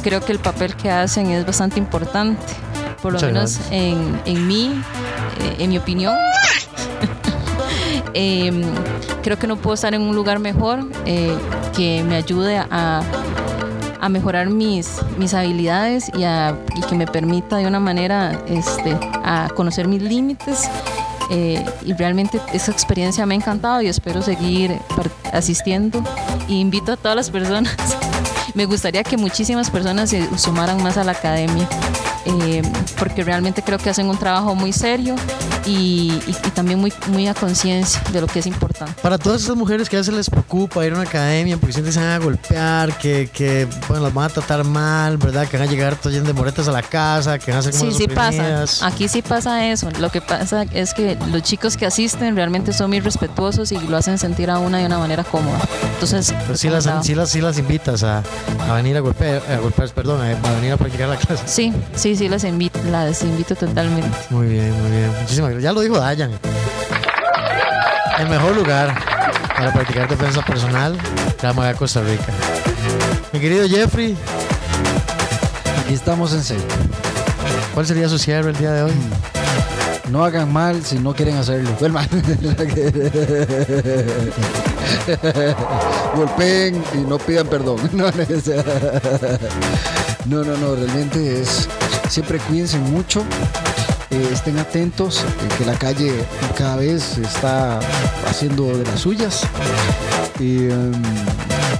Creo que el papel que hacen es bastante importante, por lo Muchas menos en, en mí, eh, en mi opinión. Em, creo que no puedo estar en un lugar mejor eh, que me ayude a, a mejorar mis, mis habilidades y, a- y que me permita de una manera este, a conocer mis límites. Eh, y realmente esa experiencia me ha encantado y espero seguir asistiendo. Y invito a todas las personas. Me gustaría que muchísimas personas se sumaran más a la academia, eh, porque realmente creo que hacen un trabajo muy serio y, y- y también muy, muy a conciencia de lo que es importante. Para todas esas mujeres que a veces les preocupa ir a una academia porque sienten que se van a golpear, que, que bueno, las van a tratar mal, ¿verdad? Que van a llegar llenas de moretas a la casa, que van a ser como Sí, las sí pasa. Aquí sí pasa eso. Lo que pasa es que los chicos que asisten realmente son muy respetuosos y lo hacen sentir a una de una manera cómoda. Entonces, Pero sí las, recomendado. sí las, sí las invitas a, a venir a golpear, a golpear, perdón, a, a venir a practicar la clase. sí, sí, sí, las invito, las invito totalmente. Muy bien, muy bien. Muchísimas gracias. Ya lo dijo Dayan. El mejor lugar para practicar defensa personal, Krav Maga Costa Rica. Mi querido Jeffrey, Aquí estamos en serio. ¿cuál sería su cierre el día de hoy? No hagan mal si no quieren hacerlo. Golpeen y no pidan perdón. No, no, no, realmente es. Siempre cuídense mucho. Eh, estén atentos, que la calle cada vez está haciendo de las suyas. Y, em,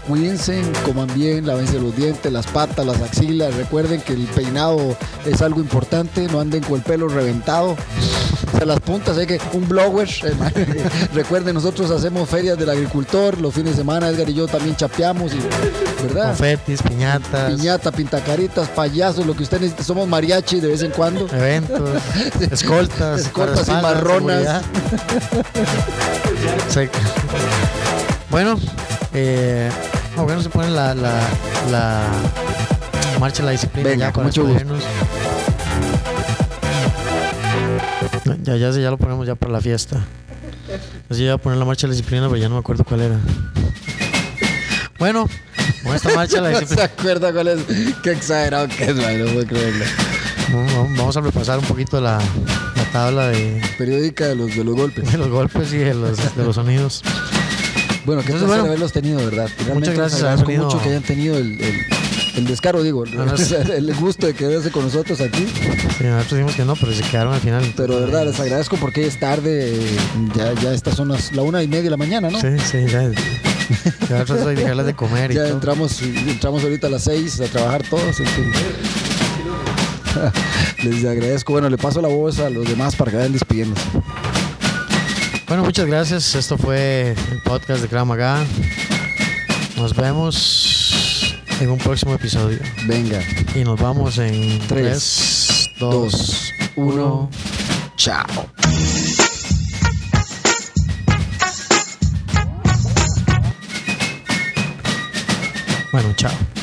cuídense, coman bien, lávense los dientes, las patas, las axilas. Recuerden que el peinado es algo importante, no anden con el pelo reventado. Las puntas, hay que un blower. eh, Recuerden, nosotros hacemos ferias del agricultor, los fines de semana Edgar y yo también chapeamos, y, ¿verdad? Confetis, piñatas, Piñata, pintacaritas, payasos, lo que usted necesite. Somos mariachi de vez en cuando. eventos, escoltas, Escoltas y marronas. Bueno, eh, no, bueno, se pone la, la, la marcha la disciplina Venga, ya con mucho gusto. Ya, ya, ya lo ponemos ya para la fiesta. Así iba a poner la marcha de la disciplina, pero ya no me acuerdo cuál era. Bueno, con esta marcha la No se disciplina. acuerda cuál es. Qué exagerado que es, man, no puedo creerlo. Vamos a repasar un poquito la, la tabla de, Periódica de los, de los golpes. de los golpes y de los, de los sonidos. Bueno, que Entonces, placer bueno, haberlos tenido, ¿verdad? Realmente muchas gracias haber venido. mucho que hayan tenido el, el, el descaro, digo, sé. el gusto de quedarse con nosotros aquí. Sí, nosotros dijimos que no, pero se quedaron al final. Pero de verdad, les agradezco porque es tarde, ya, ya estas son las, la una y media de la mañana, ¿no? Sí, sí, ya. Ya que dejarles de comer y Ya todo. entramos, entramos ahorita a las seis a trabajar todos. en fin. Les agradezco. Bueno, le paso la voz a los demás para que vayan despidiéndose. Bueno, muchas gracias. Esto fue el podcast de Krav Maga. Nos vemos en un próximo episodio. Venga, Y nos vamos en Tres, 3, 2, dos, uno, chao. Bueno, chao.